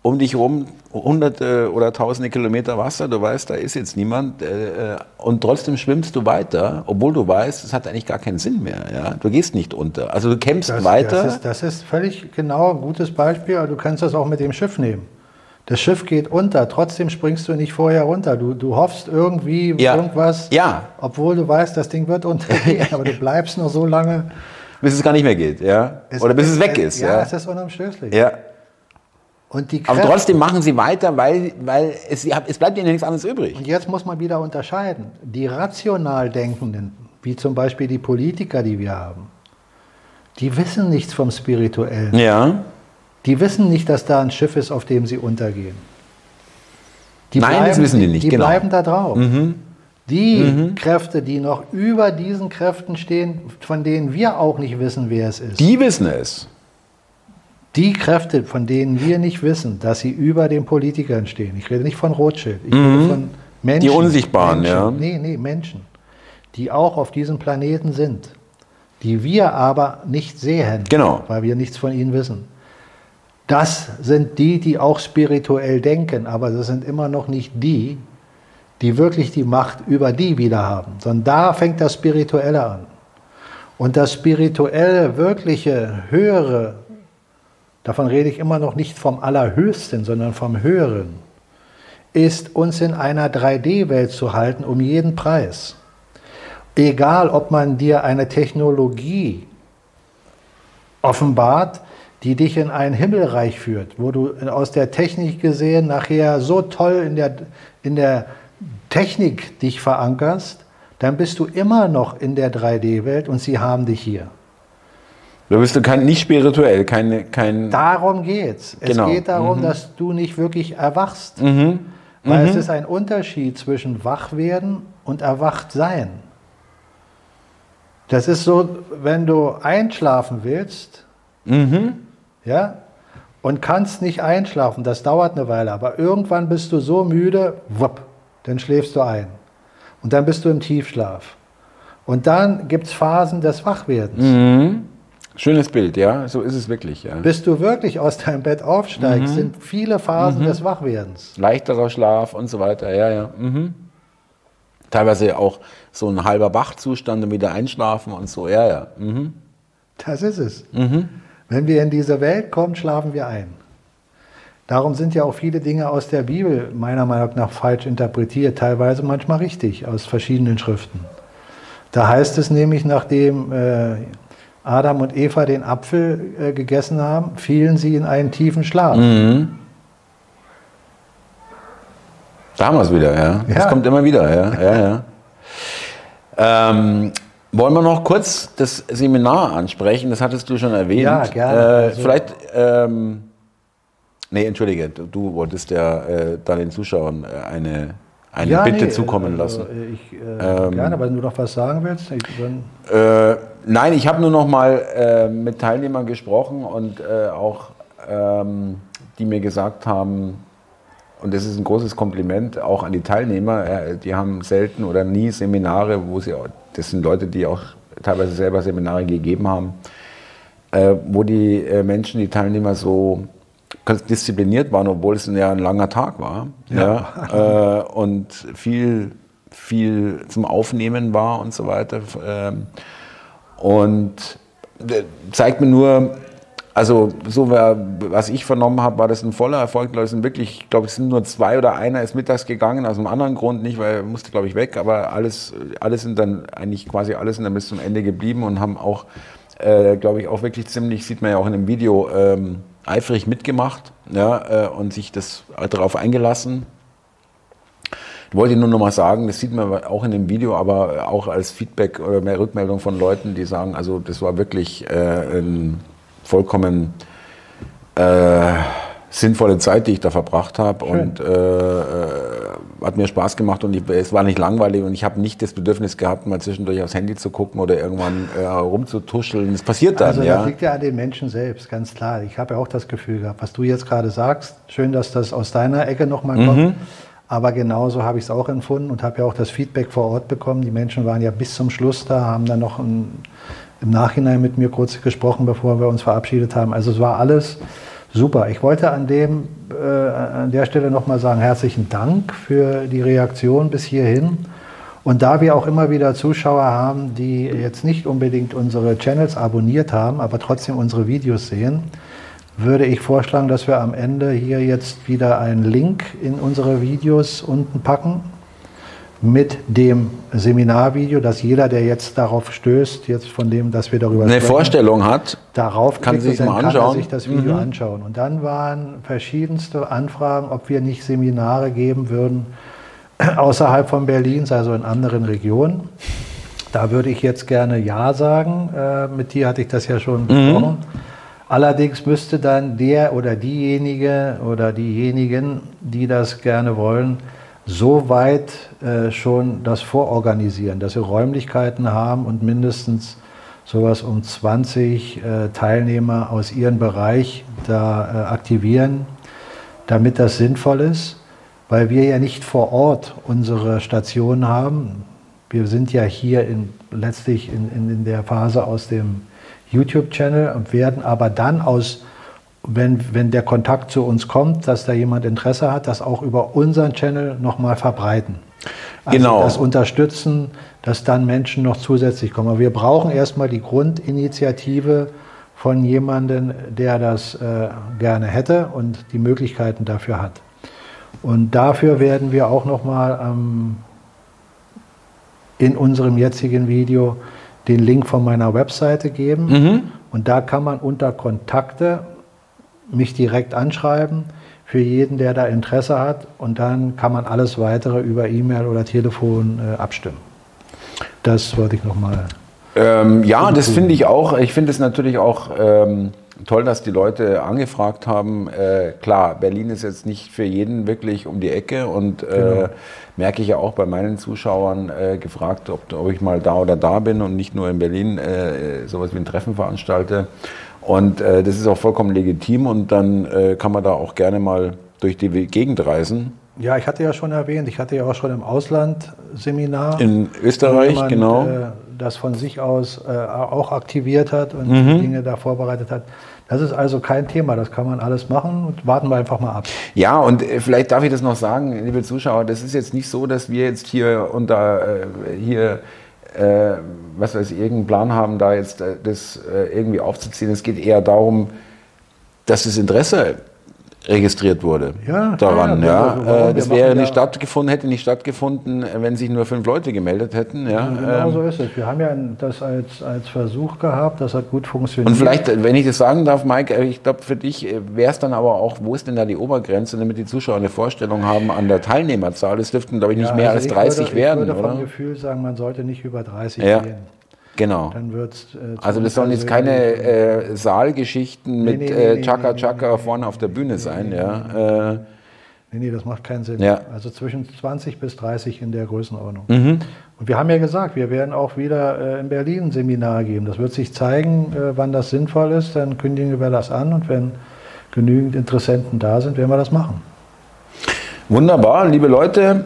um dich herum hunderte oder tausende Kilometer Wasser, du weißt, da ist jetzt niemand äh, und trotzdem schwimmst du weiter, obwohl du weißt, es hat eigentlich gar keinen Sinn mehr. Ja? Du gehst nicht unter. Also du kämpfst Das, weiter. das, ist, das ist völlig genau ein gutes Beispiel. aber Du kannst das auch mit dem Schiff nehmen. Das Schiff geht unter, trotzdem springst du nicht vorher runter. Du, du hoffst irgendwie Ja. irgendwas, Ja. obwohl du weißt, das Ding wird untergehen, (laughs) aber du bleibst nur so lange. bis es gar nicht mehr geht, ja? Oder bis es weg ist, Ja, ja. es ist unumstößlich. ja. Die Aber trotzdem machen sie weiter, weil, weil es, es bleibt ihnen nichts anderes übrig. Und jetzt muss man wieder unterscheiden. Die rational Denkenden, wie zum Beispiel die Politiker, die wir haben, die wissen nichts vom Spirituellen. Ja. Die wissen nicht, dass da ein Schiff ist, auf dem sie untergehen. Nein, das wissen die nicht, Die genau. bleiben da drauf. Die Kräfte, die noch über diesen Kräften stehen, von denen wir auch nicht wissen, wer es ist. Die wissen es. Die Kräfte, von denen wir nicht wissen, dass sie über den Politikern stehen. Ich rede nicht von Rothschild, ich rede von Menschen. Die Unsichtbaren, Menschen. ja. Nee, nee, Menschen, die auch auf diesem Planeten sind, die wir aber nicht sehen, Genau. weil wir nichts von ihnen wissen. Das sind die, die auch spirituell denken, aber das sind immer noch nicht die, die wirklich die Macht über die wieder haben, sondern da fängt das Spirituelle an. Und das spirituelle, wirkliche, höhere, davon rede ich immer noch nicht vom Allerhöchsten, sondern vom Höheren, ist uns in einer 3D-Welt zu halten um jeden Preis. Egal, ob man dir eine Technologie offenbart, die dich in ein Himmelreich führt, wo du aus der Technik gesehen nachher so toll in der, in der Technik dich verankerst, dann bist du immer noch in der 3D-Welt und sie haben dich hier. Da bist du kein, nicht spirituell, keine, kein. Darum geht's. Es Genau. geht darum, dass du nicht wirklich erwachst. Weil es ist ein Unterschied zwischen Wachwerden und Erwachtsein. Das ist so, wenn du einschlafen willst, ja, und kannst nicht einschlafen, das dauert eine Weile, aber irgendwann bist du so müde, wupp, dann schläfst du ein. Und dann bist du im Tiefschlaf. Und dann gibt es Phasen des Wachwerdens. Schönes Bild, ja, so ist es wirklich. Ja. Bis du wirklich aus deinem Bett aufsteigst, sind viele Phasen des Wachwerdens. Leichterer Schlaf und so weiter, ja, ja. Mhm. Teilweise auch so ein halber Wachzustand und wieder einschlafen und so, ja, ja. Mhm. Das ist es. Wenn wir in diese Welt kommen, schlafen wir ein. Darum sind ja auch viele Dinge aus der Bibel meiner Meinung nach falsch interpretiert, teilweise manchmal richtig aus verschiedenen Schriften. Da heißt es nämlich, nachdem äh, Adam und Eva den Apfel äh, gegessen haben, fielen sie in einen tiefen Schlaf. Da haben wir es wieder, ja. Das Ja. kommt immer wieder, ja, ja, ja. Ähm, wollen wir noch kurz das Seminar ansprechen? Das hattest du schon erwähnt. Ja, gerne. Äh, Also- vielleicht, ähm, nee, entschuldige, du, wolltest ja äh, da den Zuschauern äh, eine, eine Ja, Bitte nee, zukommen also, lassen. Ich, äh, gerne, aber wenn du noch was sagen willst, ich, Äh, nein, ich habe nur noch mal äh, mit Teilnehmern gesprochen und äh, auch, ähm, die mir gesagt haben, und das ist ein großes Kompliment auch an die Teilnehmer, äh, die haben selten oder nie Seminare, wo sie, das sind Leute, die auch teilweise selber Seminare gegeben haben, äh, wo die äh, Menschen, die Teilnehmer so diszipliniert waren, obwohl es ja ein langer Tag war. Ja. äh, und viel, viel zum Aufnehmen war und so weiter. Und äh, zeigt mir nur, also so wer- was ich vernommen habe, war das ein voller Erfolg. Die Leute sind wirklich, ich glaube, es sind nur zwei oder einer ist mittags gegangen, aus einem anderen Grund nicht, weil er musste, glaube ich, weg, aber alles, alles sind dann eigentlich quasi alles sind dann bis zum Ende geblieben und haben auch, äh, glaube ich, auch wirklich ziemlich, sieht man ja auch in dem Video, ähm, eifrig mitgemacht ja, äh, und sich das darauf eingelassen. Ich wollte nur noch mal sagen, das sieht man auch in dem Video, aber auch als Feedback oder mehr Rückmeldung von Leuten, die sagen, also das war wirklich äh, ein vollkommen äh, sinnvolle Zeit, die ich da verbracht habe und äh, äh, hat mir Spaß gemacht und ich, es war nicht langweilig und ich habe nicht das Bedürfnis gehabt, mal zwischendurch aufs Handy zu gucken oder irgendwann äh, rumzutuscheln. Das passiert dann, also, ja. das liegt ja an den Menschen selbst, ganz klar. Ich habe ja auch das Gefühl gehabt, was du jetzt gerade sagst, schön, dass das aus deiner Ecke nochmal kommt. Mhm. Aber genauso habe ich es auch empfunden und habe ja auch das Feedback vor Ort bekommen. Die Menschen waren ja bis zum Schluss da, haben dann noch ein, im Nachhinein mit mir kurz gesprochen, bevor wir uns verabschiedet haben. Also es war alles super. Ich wollte an, dem, äh, an der Stelle nochmal sagen, herzlichen Dank für die Reaktion bis hierhin. Und da wir auch immer wieder Zuschauer haben, die jetzt nicht unbedingt unsere Channels abonniert haben, aber trotzdem unsere Videos sehen, würde ich vorschlagen, dass wir am Ende hier jetzt wieder einen Link in unsere Videos unten packen mit dem Seminarvideo, dass jeder, der jetzt darauf stößt, jetzt von dem, dass wir darüber eine sprechen, Vorstellung hat, darauf kann sich mal anschauen. Kann sich das Video mhm. anschauen. Und dann waren verschiedenste Anfragen, ob wir nicht Seminare geben würden (clears throat) außerhalb von Berlin, also in anderen Regionen. Da würde ich jetzt gerne Ja sagen. Äh, mit dir hatte ich das ja schon mhm. besprochen. Mhm. Allerdings müsste dann der oder diejenige oder diejenigen, die das gerne wollen, so weit äh, schon das vororganisieren, dass sie Räumlichkeiten haben und mindestens sowas um 20 äh, Teilnehmer aus ihrem Bereich da äh, aktivieren, damit das sinnvoll ist, weil wir ja nicht vor Ort unsere Station haben. Wir sind ja hier in, letztlich in, in, in der Phase aus dem YouTube-Channel und werden aber dann aus, wenn, wenn der Kontakt zu uns kommt, dass da jemand Interesse hat, das auch über unseren Channel nochmal verbreiten. Also genau. das unterstützen, dass dann Menschen noch zusätzlich kommen. Aber wir brauchen erstmal die Grundinitiative von jemandem, der das äh, gerne hätte und die Möglichkeiten dafür hat. Und dafür werden wir auch nochmal ähm, in unserem jetzigen Video den Link von meiner Webseite geben. Mhm. Und da kann man unter Kontakte mich direkt anschreiben für jeden, der da Interesse hat. Und dann kann man alles weitere über E-Mail oder Telefon äh, abstimmen. Das wollte ich nochmal. Ähm, ja, das finde ich auch. Ich finde es natürlich auch ähm, toll, dass die Leute angefragt haben. Äh, klar, Berlin ist jetzt nicht für jeden wirklich um die Ecke und äh, genau. merke ich ja auch bei meinen Zuschauern äh, gefragt, ob, ob, ich mal da oder da bin und nicht nur in Berlin äh, sowas wie ein Treffen veranstalte. Und äh, das ist auch vollkommen legitim und dann kann man da auch gerne mal durch die Gegend reisen. Ja, ich hatte ja schon erwähnt, ich hatte ja auch schon im Ausland Seminar. In Österreich, jemand, genau. das von sich aus auch aktiviert hat und mhm. Dinge da vorbereitet hat. Das ist also kein Thema, das kann man alles machen und warten wir einfach mal ab. Ja, und äh, vielleicht darf ich das noch sagen, liebe Zuschauer, das ist jetzt nicht so, dass wir jetzt hier unter äh, hier äh, was weiß ich, irgendeinen Plan haben, da jetzt äh, das irgendwie aufzuziehen. Es geht eher darum, dass das Interesse registriert wurde ja, daran. Ja, ja. Äh, das wäre nicht stattgefunden, hätte nicht stattgefunden, wenn sich nur fünf Leute gemeldet hätten. Ja, genau ähm, so ist es. Wir haben ja das als, als Versuch gehabt, das hat gut funktioniert. Und vielleicht, wenn ich das sagen darf, Mike, äh, ich glaube, für dich äh, wäre es dann aber auch, wo ist denn da die Obergrenze, damit die Zuschauer eine Vorstellung haben an der Teilnehmerzahl? Es dürften, glaube ich, nicht ja, mehr also als 30 würde, werden, ich würde oder? vom Gefühl sagen, man sollte nicht über 30 ja. gehen. Genau. Dann wird's, äh, also das sollen jetzt keine äh, Saalgeschichten nee, mit nee, äh, nee, Chaka Chaka vorne auf der Bühne sein. ja. Äh, nee, nee, das macht keinen Sinn. Ja. Also zwischen 20 bis 30 in der Größenordnung. Mhm. Und wir haben ja gesagt, wir werden auch wieder äh, in Berlin ein Seminar geben. Das wird sich zeigen, äh, wann das sinnvoll ist. Dann kündigen wir das an und wenn genügend Interessenten da sind, werden wir das machen. Wunderbar, liebe Leute.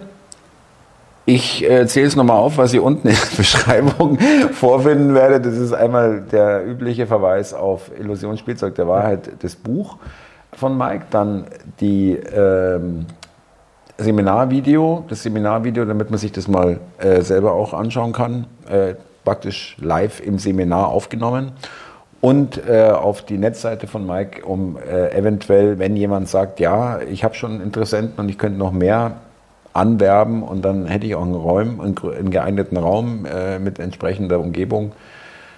Ich äh, zähle es nochmal auf, was ihr unten in der (laughs) Beschreibung vorfinden werdet. Das ist einmal der übliche Verweis auf Illusionsspielzeug der Wahrheit, das Buch von Mike, dann die ähm, Seminarvideo, das Seminarvideo, damit man sich das mal äh, selber auch anschauen kann, äh, praktisch live im Seminar aufgenommen. Und äh, auf die Netzseite von Mike, um äh, eventuell, wenn jemand sagt, ja, ich habe schon Interessenten und ich könnte noch mehr anwerben und dann hätte ich auch einen, Raum, einen geeigneten Raum äh, mit entsprechender Umgebung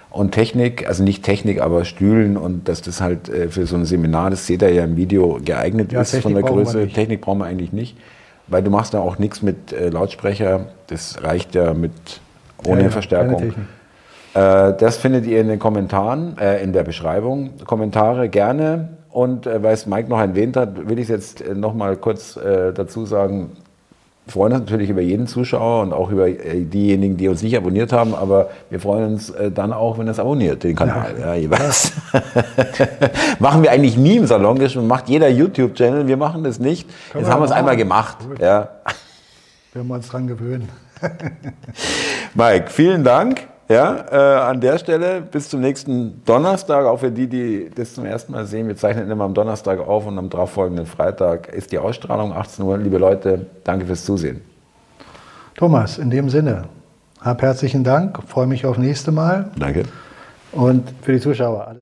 und Technik, also nicht Technik, aber Stühlen und dass das halt äh, für so ein Seminar, das seht ihr ja im Video, geeignet ja, ist Technik von der Größe. Technik brauchen wir eigentlich nicht, weil du machst da auch nichts mit äh, Lautsprecher, das reicht ja mit ohne ja, Verstärkung. Äh, das findet ihr in den Kommentaren, äh, in der Beschreibung. Kommentare gerne. Und äh, weil es Mike noch erwähnt hat, will ich es jetzt noch mal kurz dazu sagen, freuen uns natürlich über jeden Zuschauer und auch über äh, diejenigen, die uns nicht abonniert haben, aber wir freuen uns äh, dann auch, wenn es abonniert, den Kanal. Ja, ja jeweils. (laughs) machen wir eigentlich nie im Salon, das macht jeder YouTube-Channel, wir machen das nicht. Können Jetzt wir haben wir es einmal gemacht. Ja. Werden wir uns dran gewöhnen. (laughs) (laughs) Mike, vielen Dank. Ja, äh, an der Stelle bis zum nächsten Donnerstag, auch für die, die das zum ersten Mal sehen. Wir zeichnen immer am Donnerstag auf und am darauffolgenden Freitag ist die Ausstrahlung 18 Uhr. Liebe Leute, danke fürs Zusehen. Thomas, in dem Sinne, hab herzlichen Dank, freue mich auf nächste Mal. Danke. Und für die Zuschauer.